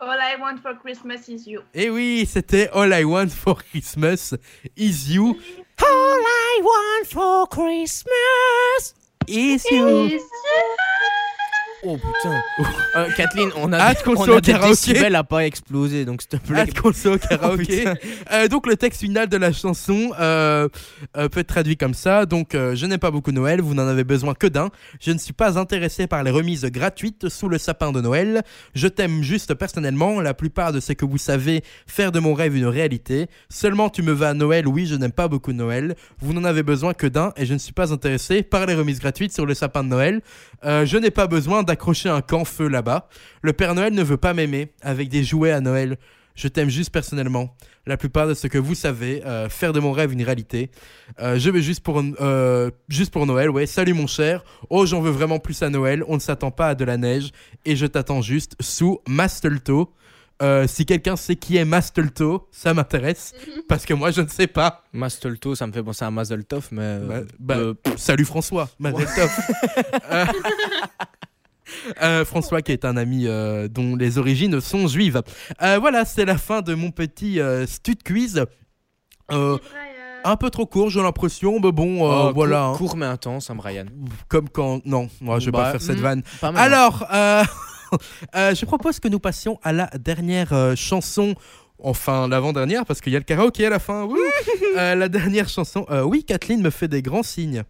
[SPEAKER 4] All I want for Christmas is you.
[SPEAKER 1] Eh oui, c'était All I Want for Christmas is You. All I want for Christmas is you.
[SPEAKER 2] Oh putain. Euh, Kathleen, on a,
[SPEAKER 1] Hâte qu'on
[SPEAKER 2] on
[SPEAKER 1] soit
[SPEAKER 2] a
[SPEAKER 1] au
[SPEAKER 2] des
[SPEAKER 1] karaoké.
[SPEAKER 2] décibels à pas exploser, donc s'il te plaît.
[SPEAKER 1] Hâte qu'on soit au karaoké.
[SPEAKER 2] putain.
[SPEAKER 1] Euh, donc le texte final de la chanson euh, euh, peut être traduit comme ça. Donc euh, je n'ai pas beaucoup Noël, vous n'en avez besoin que d'un. Je ne suis pas intéressé par les remises gratuites sous le sapin de Noël. Je t'aime juste personnellement. La plupart de ce que vous savez faire de mon rêve une réalité. Seulement tu me vas à Noël. Oui, je n'aime pas beaucoup Noël. Vous n'en avez besoin que d'un et je ne suis pas intéressé par les remises gratuites sur le sapin de Noël. Euh, je n'ai pas besoin d'accrocher un camp feu là-bas. Le Père Noël ne veut pas m'aimer avec des jouets à Noël. Je t'aime juste personnellement. La plupart de ce que vous savez, euh, faire de mon rêve une réalité. Euh, je vais juste pour, euh, juste pour Noël, ouais. Salut mon cher. Oh, j'en veux vraiment plus à Noël. On ne s'attend pas à de la neige. Et je t'attends juste sous Mastelto. Euh, si quelqu'un sait qui est Mastelto, ça m'intéresse. Parce que moi, je ne sais pas.
[SPEAKER 2] Mastelto, ça me fait penser à Mazel Tov, mais. euh,
[SPEAKER 1] Bah, bah,
[SPEAKER 2] euh,
[SPEAKER 1] Salut François, Mazel tov. Euh, François qui est un ami euh, dont les origines sont juives. Euh, voilà, c'est la fin de mon petit euh, stud quiz. Euh, un peu trop court, j'ai l'impression, mais bon, euh,
[SPEAKER 2] oh,
[SPEAKER 1] voilà.
[SPEAKER 2] Court,
[SPEAKER 1] hein.
[SPEAKER 2] court mais intense, hein, Brian.
[SPEAKER 1] Comme quand. Non, moi je vais
[SPEAKER 2] Bah,
[SPEAKER 1] pas faire cette
[SPEAKER 2] hmm,
[SPEAKER 1] vanne.
[SPEAKER 2] Mal.
[SPEAKER 1] Alors, euh, euh, je propose que nous passions à la dernière euh, chanson. Enfin, l'avant-dernière, parce qu'il y a le karaoké à la fin. Euh, la dernière chanson. Euh, oui, Kathleen me fait des grands signes.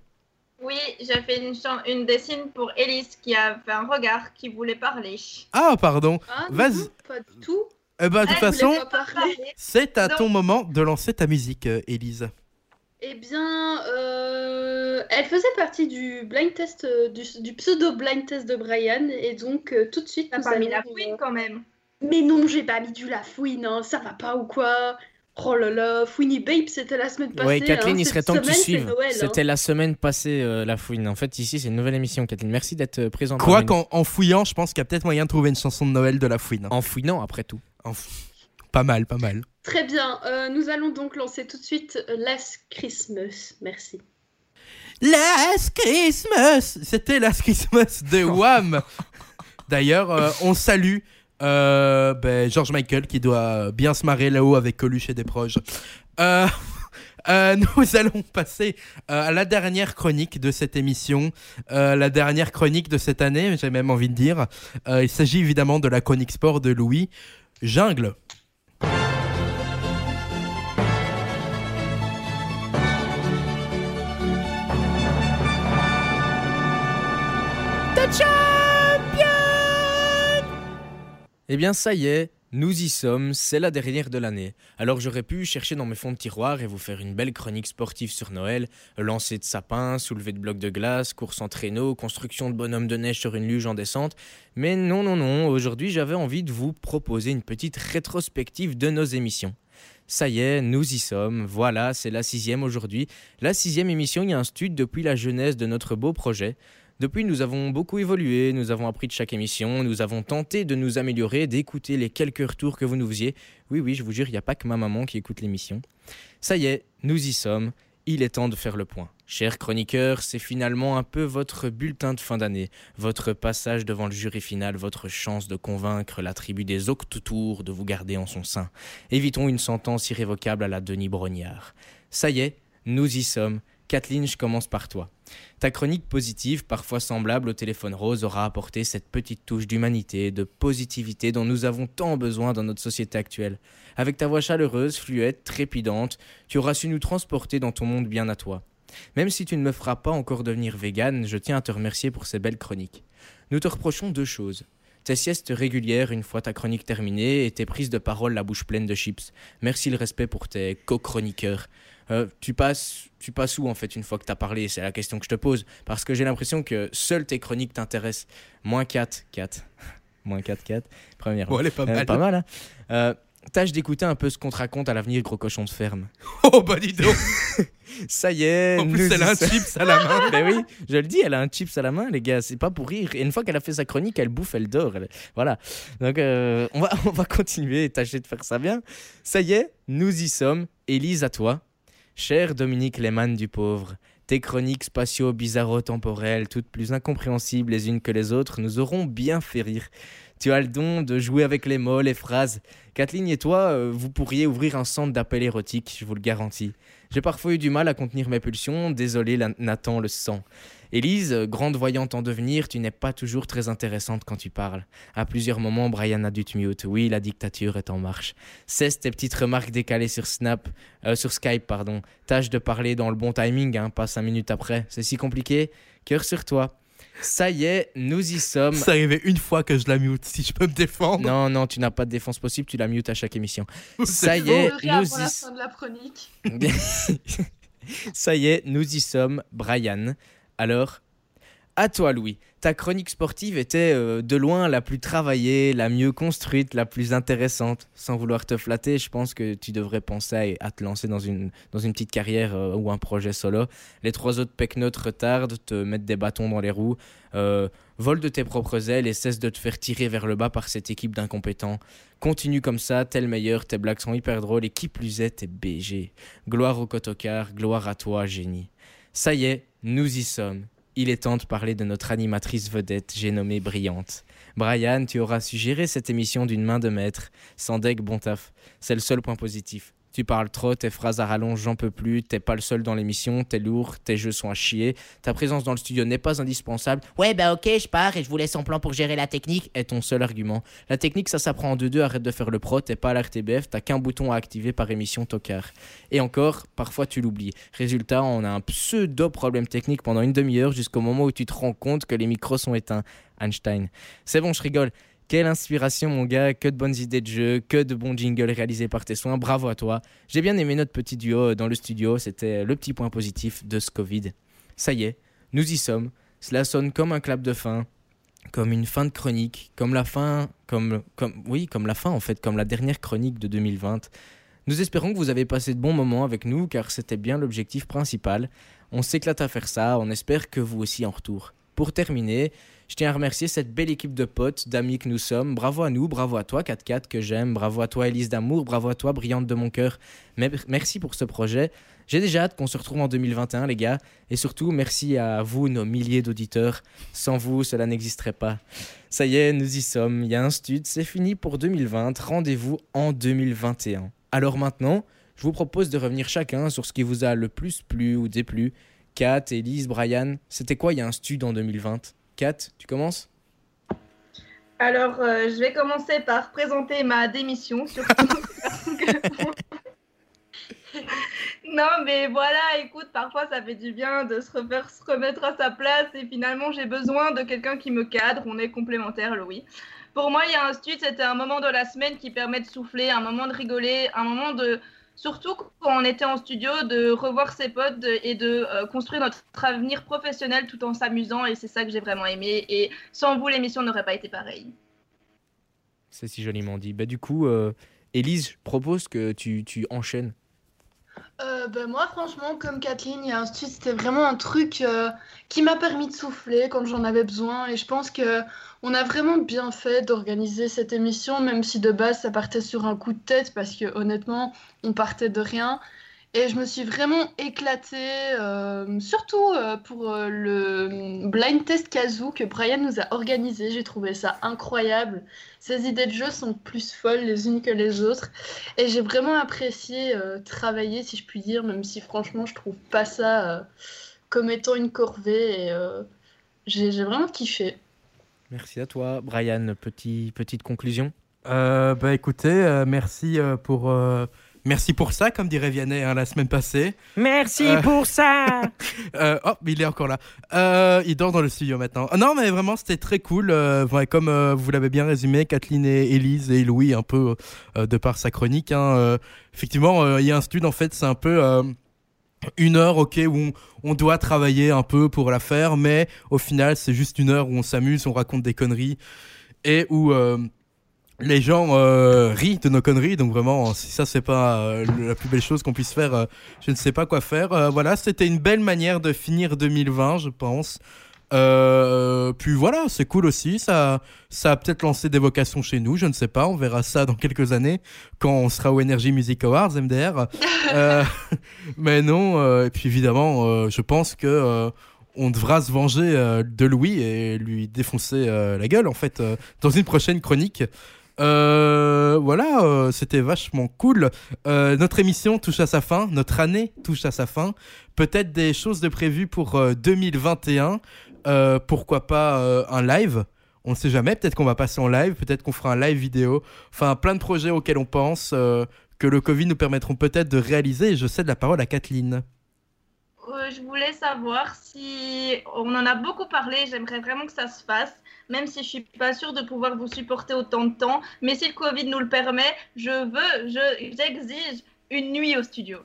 [SPEAKER 4] Oui, j'ai fait une, une dessine pour Elise qui a fait un regard qui voulait parler.
[SPEAKER 1] Ah, pardon.
[SPEAKER 5] Ah,
[SPEAKER 1] Vas-y.
[SPEAKER 5] Pas du tout.
[SPEAKER 1] Eh ben, de toute façon, c'est à ton moment de lancer ta musique, euh, Élise.
[SPEAKER 5] Eh bien, euh, elle faisait partie du blind test, euh, du, du pseudo blind test de Brian, et donc euh, tout de suite.
[SPEAKER 4] T'as
[SPEAKER 5] nous
[SPEAKER 4] pas mis la fouine quand même.
[SPEAKER 5] Mais non, j'ai pas mis du la fouine, hein, ça va pas ou quoi? Oh là là, Fouini Babe, c'était la semaine passée.
[SPEAKER 2] Oui, Kathleen,
[SPEAKER 5] hein,
[SPEAKER 2] il serait temps que tu suives.
[SPEAKER 5] Hein.
[SPEAKER 2] C'était la semaine passée, euh, la fouine. En fait, ici, c'est une nouvelle émission, Kathleen. Merci d'être euh, présente.
[SPEAKER 1] Quoi qu'en en fouillant, je pense qu'il y a peut-être moyen de trouver une chanson de Noël de la fouine.
[SPEAKER 2] En fouinant, après tout.
[SPEAKER 1] En fou- Pas mal, pas mal.
[SPEAKER 5] Très bien, euh, nous allons donc lancer tout de suite Last Christmas. Merci.
[SPEAKER 1] Last Christmas C'était Last Christmas de Wham D'ailleurs, euh, on salue euh, ben, George Michael qui doit bien se marrer là-haut avec Coluche et des proches. Euh, euh, nous allons passer euh, à la dernière chronique de cette émission, euh, la dernière chronique de cette année, j'ai même envie de dire. Il s'agit évidemment de la chronique sport de Louis Jungle.
[SPEAKER 2] Eh bien, ça y est, nous y sommes, c'est la dernière de l'année. Alors j'aurais pu chercher dans mes fonds de tiroir et vous faire une belle chronique sportive sur Noël, lancer de sapin, soulever de blocs de glace, course en traîneau, construction de bonhomme de neige sur une luge en descente. Mais non, non, non, aujourd'hui j'avais envie de vous proposer une petite rétrospective de nos émissions. Ça y est, nous y sommes. Voilà, c'est la sixième aujourd'hui. La sixième émission, il y a un stud depuis la jeunesse de notre beau projet. Depuis, nous avons beaucoup évolué, nous avons appris de chaque émission, nous avons tenté de nous améliorer, d'écouter les quelques retours que vous nous faisiez. Oui, oui, je vous jure, il n'y a pas que ma maman qui écoute l'émission. Ça y est, nous y sommes. Il est temps de faire le point. Chers chroniqueurs, c'est finalement un peu votre bulletin de fin d'année, votre passage devant le jury final, votre chance de convaincre la tribu des Octotours de vous garder en son sein. Évitons une sentence irrévocable à la Denis Brognard. Ça y est, nous y sommes. Kathleen, je commence par toi. Ta chronique positive, parfois semblable au téléphone rose, aura apporté cette petite touche d'humanité, de positivité dont nous avons tant besoin dans notre société actuelle. Avec ta voix chaleureuse, fluette, trépidante, tu auras su nous transporter dans ton monde bien à toi. Même si tu ne me feras pas encore devenir végane, je tiens à te remercier pour ces belles chroniques. Nous te reprochons deux choses. Tes siestes régulières une fois ta chronique terminée et tes prises de parole la bouche pleine de chips. Merci le respect pour tes co-chroniqueurs. Euh, tu passes, tu passes où en fait une fois que t'as parlé? C'est la question que je te pose. Parce que j'ai l'impression que seules tes chroniques t'intéressent. Moins 4, 4. Moins 4, 4. Première.
[SPEAKER 1] Bon, elle est pas
[SPEAKER 2] Euh,
[SPEAKER 1] mal.
[SPEAKER 2] pas mal, hein Euh, Tâche d'écouter un peu ce qu'on te raconte à l'avenir, gros cochon de ferme.
[SPEAKER 1] Oh bah dis donc
[SPEAKER 2] Ça y est.
[SPEAKER 1] En plus, elle a un chips à la main.
[SPEAKER 2] ben oui, je le dis, elle a un chips à la main, les gars. C'est pas pour rire. Et une fois qu'elle a fait sa chronique, elle bouffe, elle dort. elle- Voilà. Donc, euh, on, va, on va continuer et tâcher de faire ça bien. Ça y est, nous y sommes. Élise, à toi. Cher Dominique Lehmann du pauvre, tes chroniques spatio-bizarro-temporelles, toutes plus incompréhensibles les unes que les autres, nous auront bien fait rire. Tu as le don de jouer avec les mots, les phrases. Kathleen et toi, euh, vous pourriez ouvrir un centre d'appel érotique, je vous le garantis. J'ai parfois eu du mal à contenir mes pulsions, désolé Nathan le sang. Élise, grande voyante en devenir, tu n'es pas toujours très intéressante quand tu parles. À plusieurs moments, Brian a dû te mute. Oui, la dictature est en marche. Cesse tes petites remarques décalées sur Snap, euh, sur Skype, pardon. Tâche de parler dans le bon timing, hein, pas cinq minutes après. C'est si compliqué. Cœur sur toi. Ça y est, nous y sommes.
[SPEAKER 1] C'est arrivé une fois que je la mute, si je peux me défendre.
[SPEAKER 2] Non, non, tu n'as pas de défense possible, tu la mute à chaque émission. Ça y est, nous
[SPEAKER 5] la
[SPEAKER 2] y
[SPEAKER 5] fin de la.
[SPEAKER 2] Ça y est, nous y sommes, Brian. Alors, à toi, Louis. Ta chronique sportive était euh, de loin la plus travaillée, la mieux construite, la plus intéressante. Sans vouloir te flatter, je pense que tu devrais penser à, te lancer dans une, petite carrière euh, ou un projet solo. Les trois autres pecknotes retardent, te mettent des bâtons dans les roues, euh, volent de tes propres ailes et cessent de te faire tirer vers le bas par cette équipe d'incompétents. Continue comme ça, t'es le meilleur, tes blagues sont hyper drôles et qui plus est, t'es BG. Gloire au Cotocar, gloire à toi, génie. Ça y est, nous y sommes. Il est temps de parler de notre animatrice vedette, j'ai nommé Brillante. Brian, tu auras su gérer cette émission d'une main de maître. Sans deck, bon taf. C'est le seul point positif. Tu parles trop, tes phrases à rallonge, j'en peux plus, t'es pas le seul dans l'émission, t'es lourd, tes jeux sont à chier, ta présence dans le studio n'est pas indispensable. Ouais, bah ok, je pars et je vous laisse en plan pour gérer la technique, est ton seul argument. La technique, ça s'apprend en 2-2, arrête de faire le pro, t'es pas à l'RTBF, t'as qu'un bouton à activer par émission tocard. Et encore, parfois tu l'oublies. Résultat, on a un pseudo problème technique pendant une demi-heure jusqu'au moment où tu te rends compte que les micros sont éteints. Einstein. C'est bon, je rigole. Quelle inspiration, mon gars. Que de bonnes idées de jeu, que de bons jingles réalisés par tes soins. Bravo à toi. J'ai bien aimé notre petit duo dans le studio. C'était le petit point positif de ce Covid. Ça y est, nous y sommes. Cela sonne comme un clap de fin, comme une fin de chronique, comme la fin, comme, comme, oui, comme la fin en fait, comme la dernière chronique de 2020. Nous espérons que vous avez passé de bons moments avec nous, car c'était bien l'objectif principal. On s'éclate à faire ça, on espère que vous aussi en retour. Pour terminer, je tiens à remercier cette belle équipe de potes, d'amis que nous sommes. Bravo à nous, bravo à toi 4-4 que j'aime, bravo à toi Elise d'amour, bravo à toi Brillante de mon cœur. Merci pour ce projet. J'ai déjà hâte qu'on se retrouve en 2021 les gars. Et surtout, merci à vous, nos milliers d'auditeurs. Sans vous, cela n'existerait pas. Ça y est, nous y sommes. Il y a un stud, c'est fini pour 2020. Rendez-vous en 2021. Alors maintenant, je vous propose de revenir chacun sur ce qui vous a le plus plu ou déplu. Kat, Elise, Brian, c'était quoi il y a un stud en 2020 Kat, tu commences?
[SPEAKER 4] Alors, euh, je vais commencer par présenter ma démission, surtout. non, mais voilà, écoute, parfois ça fait du bien de se refaire se remettre à sa place et finalement j'ai besoin de quelqu'un qui me cadre. On est complémentaires, Louis. Pour moi, il y a un stud, c'était un moment de la semaine qui permet de souffler, un moment de rigoler, un moment de. Surtout quand on était en studio, de revoir ses potes et de euh, construire notre avenir professionnel tout en s'amusant. Et c'est ça que j'ai vraiment aimé. Et sans vous, l'émission n'aurait pas été pareille.
[SPEAKER 2] C'est si joliment dit. Bah, du coup, euh, Élise, je propose que tu, tu enchaînes.
[SPEAKER 7] Euh, ben moi, franchement, comme Kathleen, il y a un studio, c'était vraiment un truc euh, qui m'a permis de souffler quand j'en avais besoin. Et je pense que on a vraiment bien fait d'organiser cette émission, même si de base ça partait sur un coup de tête, parce que honnêtement, on partait de rien. Et je me suis vraiment éclatée, euh, surtout euh, pour euh, le blind test Kazoo que Brian nous a organisé. J'ai trouvé ça incroyable. Ses idées de jeu sont plus folles les unes que les autres. Et j'ai vraiment apprécié euh, travailler, si je puis dire, même si franchement je trouve pas ça euh, comme étant une corvée. Et euh, j'ai j'ai vraiment kiffé.
[SPEAKER 2] Merci à toi. Brian, petit, petite conclusion.
[SPEAKER 1] Euh, bah écoutez, euh, merci euh, pour euh, merci pour ça, comme dirait Vianney hein, la semaine passée.
[SPEAKER 2] Merci
[SPEAKER 1] Euh,
[SPEAKER 2] pour ça
[SPEAKER 1] Euh, oh, il est encore là. Euh, il dort dans le studio maintenant. Ah non, mais vraiment, c'était très cool. Ouais, comme vous l'avez bien résumé, Kathleen et Elise et Louis, un peu de par sa chronique. hein, effectivement, il y a un studio, en fait, c'est un peu une heure, ok, où on, on doit travailler un peu pour la faire, mais au final, c'est juste une heure où on s'amuse, on raconte des conneries et où. Les gens euh, rient de nos conneries, donc vraiment, si ça c'est pas euh, la plus belle chose qu'on puisse faire, euh, je ne sais pas quoi faire. Voilà, c'était une belle manière de finir 2020, je pense. Puis voilà, c'est cool aussi. Ça, ça a peut-être lancé des vocations chez nous, je ne sais pas. On verra ça dans quelques années quand on sera au Energy Music Awards, MDR. Mais non, et puis évidemment, je pense que. on devra se venger euh, de Louis et lui défoncer euh, la gueule en fait euh, dans une prochaine chronique. Euh, voilà, euh, c'était vachement cool. Euh, notre émission touche à sa fin, notre année touche à sa fin. Peut-être des choses de prévues pour euh, 2021. Euh, pourquoi pas un live? On ne sait jamais. Peut-être qu'on va passer en live. Peut-être qu'on fera un live vidéo. Enfin, plein de projets auxquels on pense que le Covid nous permettront peut-être de réaliser. Je cède la parole à Kathleen.
[SPEAKER 4] Je voulais savoir si on en a beaucoup parlé, j'aimerais vraiment que ça se fasse, même si je suis pas sûre de pouvoir vous supporter autant de temps. Mais si le Covid nous le permet, je veux, je, j'exige une nuit au studio.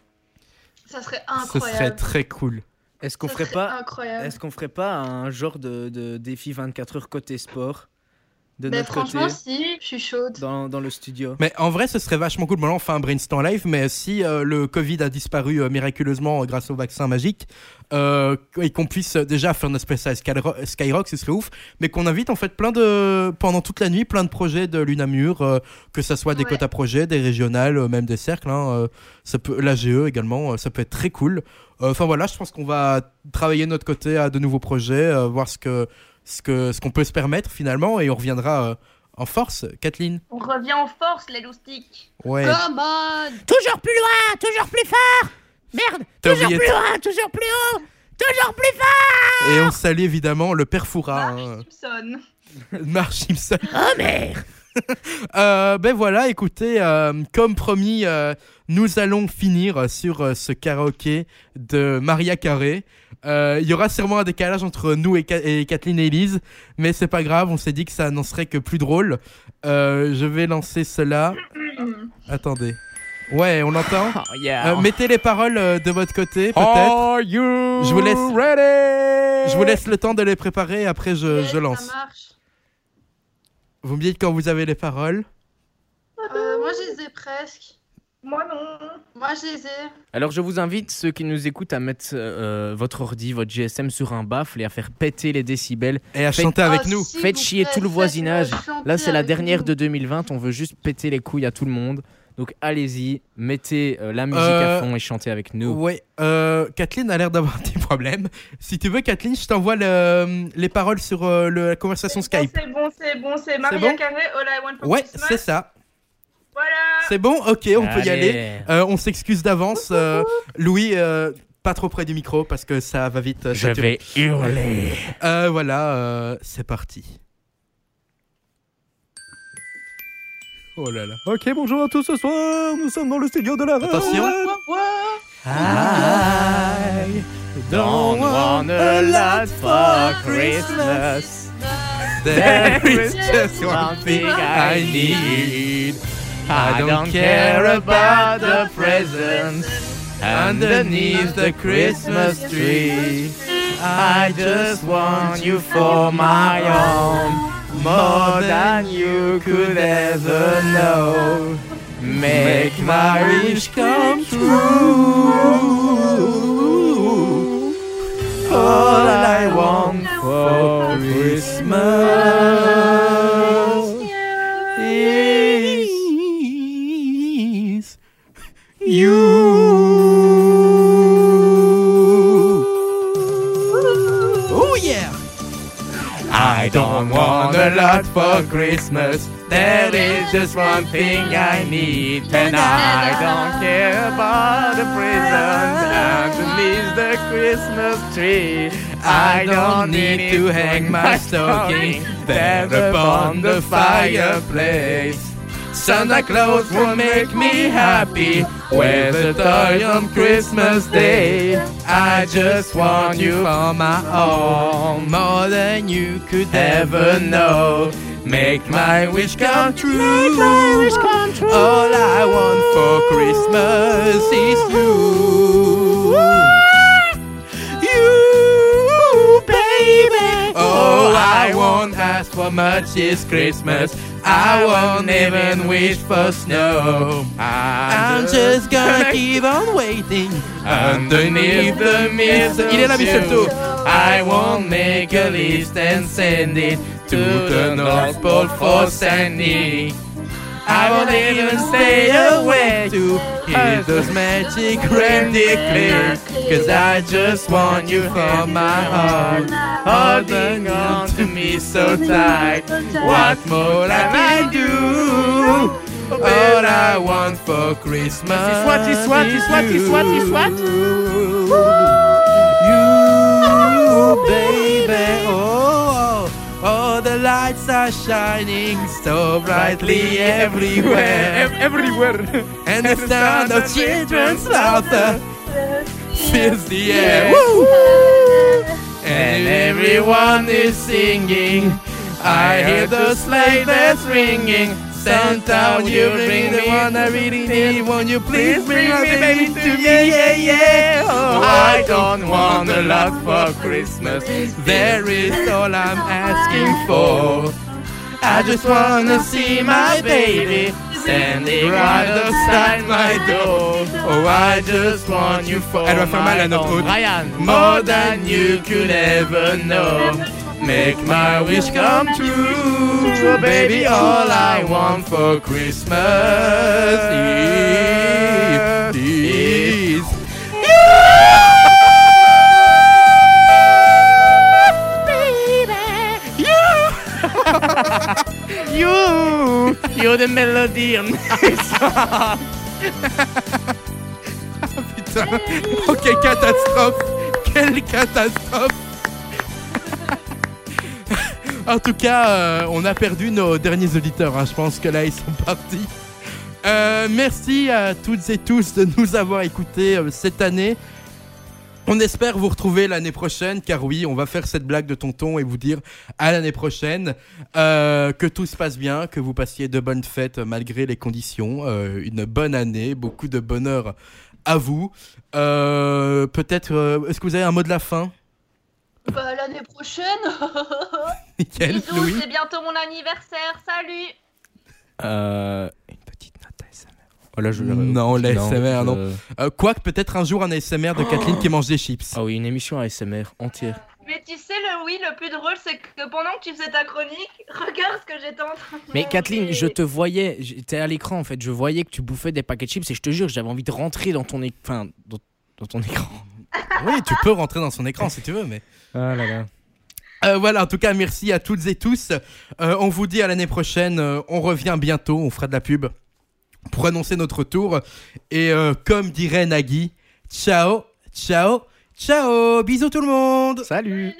[SPEAKER 7] Ça serait
[SPEAKER 1] Ce
[SPEAKER 7] incroyable.
[SPEAKER 1] serait très cool.
[SPEAKER 2] Est-ce qu'on ferait pas. Est-ce qu'on ferait pas un genre de, de défi 24 heures côté sport de
[SPEAKER 7] Ben,
[SPEAKER 2] notre
[SPEAKER 7] franchement,
[SPEAKER 2] côté
[SPEAKER 7] si, je suis chaude.
[SPEAKER 2] dans, dans le studio
[SPEAKER 1] Mais en vrai, ce serait vachement cool. Bon, là, on fait un brainstorm live, mais si euh, le Covid a disparu euh, miraculeusement euh, grâce au vaccin magique, euh, et qu'on puisse déjà faire notre spécial Skyro- Skyrock, ce serait ouf. Mais qu'on invite en fait plein de, pendant toute la nuit, plein de projets de l'UNAMUR, euh, que ça soit des
[SPEAKER 7] Ouais.
[SPEAKER 1] quotas projets, des régionales, euh, même des cercles. Hein, euh, ça peut, l'AGE également, euh, ça peut être très cool. Euh, Enfin voilà, je pense qu'on va travailler de notre côté à de nouveaux projets, euh, voir ce que ce que ce qu'on peut se permettre finalement, et on reviendra euh, en force. Kathleen.
[SPEAKER 4] On revient en force, les loustiques.
[SPEAKER 1] Ouais.
[SPEAKER 7] Come on
[SPEAKER 9] Toujours plus loin, toujours plus fort. Merde, toujours
[SPEAKER 1] oublié
[SPEAKER 9] plus loin, toujours plus haut, toujours plus fort.
[SPEAKER 1] Et on salue évidemment le père Foura,
[SPEAKER 4] Marge
[SPEAKER 1] hein.
[SPEAKER 4] Simpson.
[SPEAKER 1] Marge Simpson.
[SPEAKER 9] Oh merde.
[SPEAKER 1] Euh, ben voilà, écoutez, euh, comme promis, euh, nous allons finir sur euh, ce karaoké de Maria Carré. Euh, Il y aura sûrement un décalage entre nous et, Ka- et Kathleen et Elise, mais c'est pas grave, on s'est dit que ça n'en serait que plus drôle. Euh, je vais lancer cela. Attendez. Ouais, on entend
[SPEAKER 2] Oh yeah
[SPEAKER 1] Euh, Mettez les paroles euh, de votre côté, peut-être. Je vous laisse-
[SPEAKER 2] ready?
[SPEAKER 1] Je vous laisse le temps de les préparer, après je,
[SPEAKER 7] Yes,
[SPEAKER 1] je lance.
[SPEAKER 7] Ça marche.
[SPEAKER 1] Vous me dites quand vous avez les paroles.
[SPEAKER 7] Euh, moi, je les ai presque.
[SPEAKER 4] Moi non.
[SPEAKER 7] Moi, je les ai.
[SPEAKER 2] Alors je vous invite, ceux qui nous écoutent, à mettre euh, votre ordi, votre GSM sur un baffle et à faire péter les décibels.
[SPEAKER 1] Et à
[SPEAKER 2] Faites-
[SPEAKER 1] chanter avec
[SPEAKER 7] Oh,
[SPEAKER 1] nous.
[SPEAKER 2] Faites chier
[SPEAKER 7] plaît,
[SPEAKER 2] tout le voisinage. Là, c'est la dernière
[SPEAKER 7] nous.
[SPEAKER 2] de 2020, on veut juste péter les couilles à tout le monde. Donc allez-y, mettez euh, la musique
[SPEAKER 1] Euh,
[SPEAKER 2] à fond et chantez avec nous.
[SPEAKER 1] Ouais, euh, Kathleen a l'air d'avoir des problèmes. Si tu veux, Kathleen, je t'envoie le- les paroles sur euh, le- la conversation
[SPEAKER 4] C'est bon,
[SPEAKER 1] Skype.
[SPEAKER 4] C'est bon, c'est bon, c'est Maria
[SPEAKER 1] bon
[SPEAKER 4] Carré, All I Want for
[SPEAKER 1] Ouais,
[SPEAKER 4] Christmas.
[SPEAKER 1] c'est ça.
[SPEAKER 4] Voilà.
[SPEAKER 1] C'est bon? Ok, on peut y aller. Euh, on s'excuse d'avance. euh, Louis, euh, pas trop près du micro parce que ça va vite.
[SPEAKER 2] Je vais hurler.
[SPEAKER 1] Euh, voilà, euh, c'est parti. Oh là là.
[SPEAKER 2] Ok, bonjour à tous ce soir. Nous sommes dans le studio de la
[SPEAKER 1] Attention.
[SPEAKER 2] I don't want a lot for Christmas.
[SPEAKER 1] There is just one thing I need.
[SPEAKER 2] I don't care about the presents underneath the Christmas tree. I just want you for my own, more than you could ever know. Make my wish come
[SPEAKER 1] true. All I want for Christmas is you. Oh yeah! I don't want a lot for Christmas. There is just one thing I need, and I don't care about the presents underneath the Christmas tree. I don't need to hang my stocking there upon the fireplace. Santa Claus will make me happy with a toy on Christmas Day. I just want you for my own, more than you could ever know. Make my wish come true. Make my wish come true. All I want for Christmas is you. You, baby. Oh, I won't ask for much this Christmas. I won't even wish for snow. I'm just gonna keep on waiting underneath the mistletoe. Il est là, mistletoe. I won't make a list and send it to the North Pole for Sandy. I won't even stay away to hear those magic reindeer clear. Cause I just want you for my heart. Holding on to me so tight. What more can I do? All I want for Christmas
[SPEAKER 2] Is what, is what, is what, is what, is what?
[SPEAKER 1] You, baby, the lights are shining so brightly everywhere,
[SPEAKER 2] everywhere.
[SPEAKER 1] and the sound of children's laughter fills the air. Woo! And everyone is singing. I hear the sleigh bells ringing. Santa, will you bring the one I really need? Won't you please bring my baby to me? Yeah, yeah. Oh, oh I don't want a lot for Christmas. There is all I'm asking for. I just wanna see my baby standing right outside my door. Oh, I just want you for
[SPEAKER 2] Elle va faire mal à
[SPEAKER 1] my
[SPEAKER 2] notre
[SPEAKER 1] own.
[SPEAKER 2] hôte. Ryan.
[SPEAKER 1] More than you could ever know. Make my wish come true, baby. All I want for Christmas is, is
[SPEAKER 2] You, you, you're the melody on my song.
[SPEAKER 1] Putain, oh quelle catastrophe Quelle catastrophe En tout cas, euh, on a perdu nos derniers auditeurs, hein. je pense que là ils sont partis. Euh, merci à toutes et tous de nous avoir écoutés euh, cette année. On espère vous retrouver l'année prochaine, car oui, on va faire cette blague de tonton et vous dire à l'année prochaine. Que tout se passe bien, que vous passiez de bonnes fêtes malgré les conditions. Une bonne année, beaucoup de bonheur à vous. Peut-être, est-ce que vous avez un mot de la fin?
[SPEAKER 7] Bah, l'année prochaine.
[SPEAKER 1] Nickel, Louis.
[SPEAKER 4] c'est bientôt mon anniversaire. Salut
[SPEAKER 2] Euh, une petite note ASMR. Oh là, je
[SPEAKER 1] Non, l'ASMR, non.
[SPEAKER 2] je-
[SPEAKER 1] Euh, Quoique peut-être un jour un ASMR de Kathleen qui mange des chips.
[SPEAKER 2] Ah oui, une émission ASMR entière.
[SPEAKER 4] Mais tu sais, le oui, le plus drôle, c'est que pendant que tu faisais ta chronique, regarde ce que j'étais en train de
[SPEAKER 2] Mais
[SPEAKER 4] manger.
[SPEAKER 2] Kathleen, je te voyais, j'étais à l'écran en fait, je voyais que tu bouffais des paquets de chips et je te jure, j'avais envie de rentrer dans ton, é- enfin, dans, dans ton écran.
[SPEAKER 1] Oui, tu peux rentrer dans son écran si tu veux, mais.
[SPEAKER 2] Ah là là.
[SPEAKER 1] Euh, voilà, en tout cas, merci à toutes et tous. Euh, on vous dit à l'année prochaine. euh, on revient bientôt. On fera de la pub pour annoncer notre retour. Et euh, comme dirait Nagui, ciao, ciao, ciao. Bisous tout le monde.
[SPEAKER 2] Salut.
[SPEAKER 4] Noël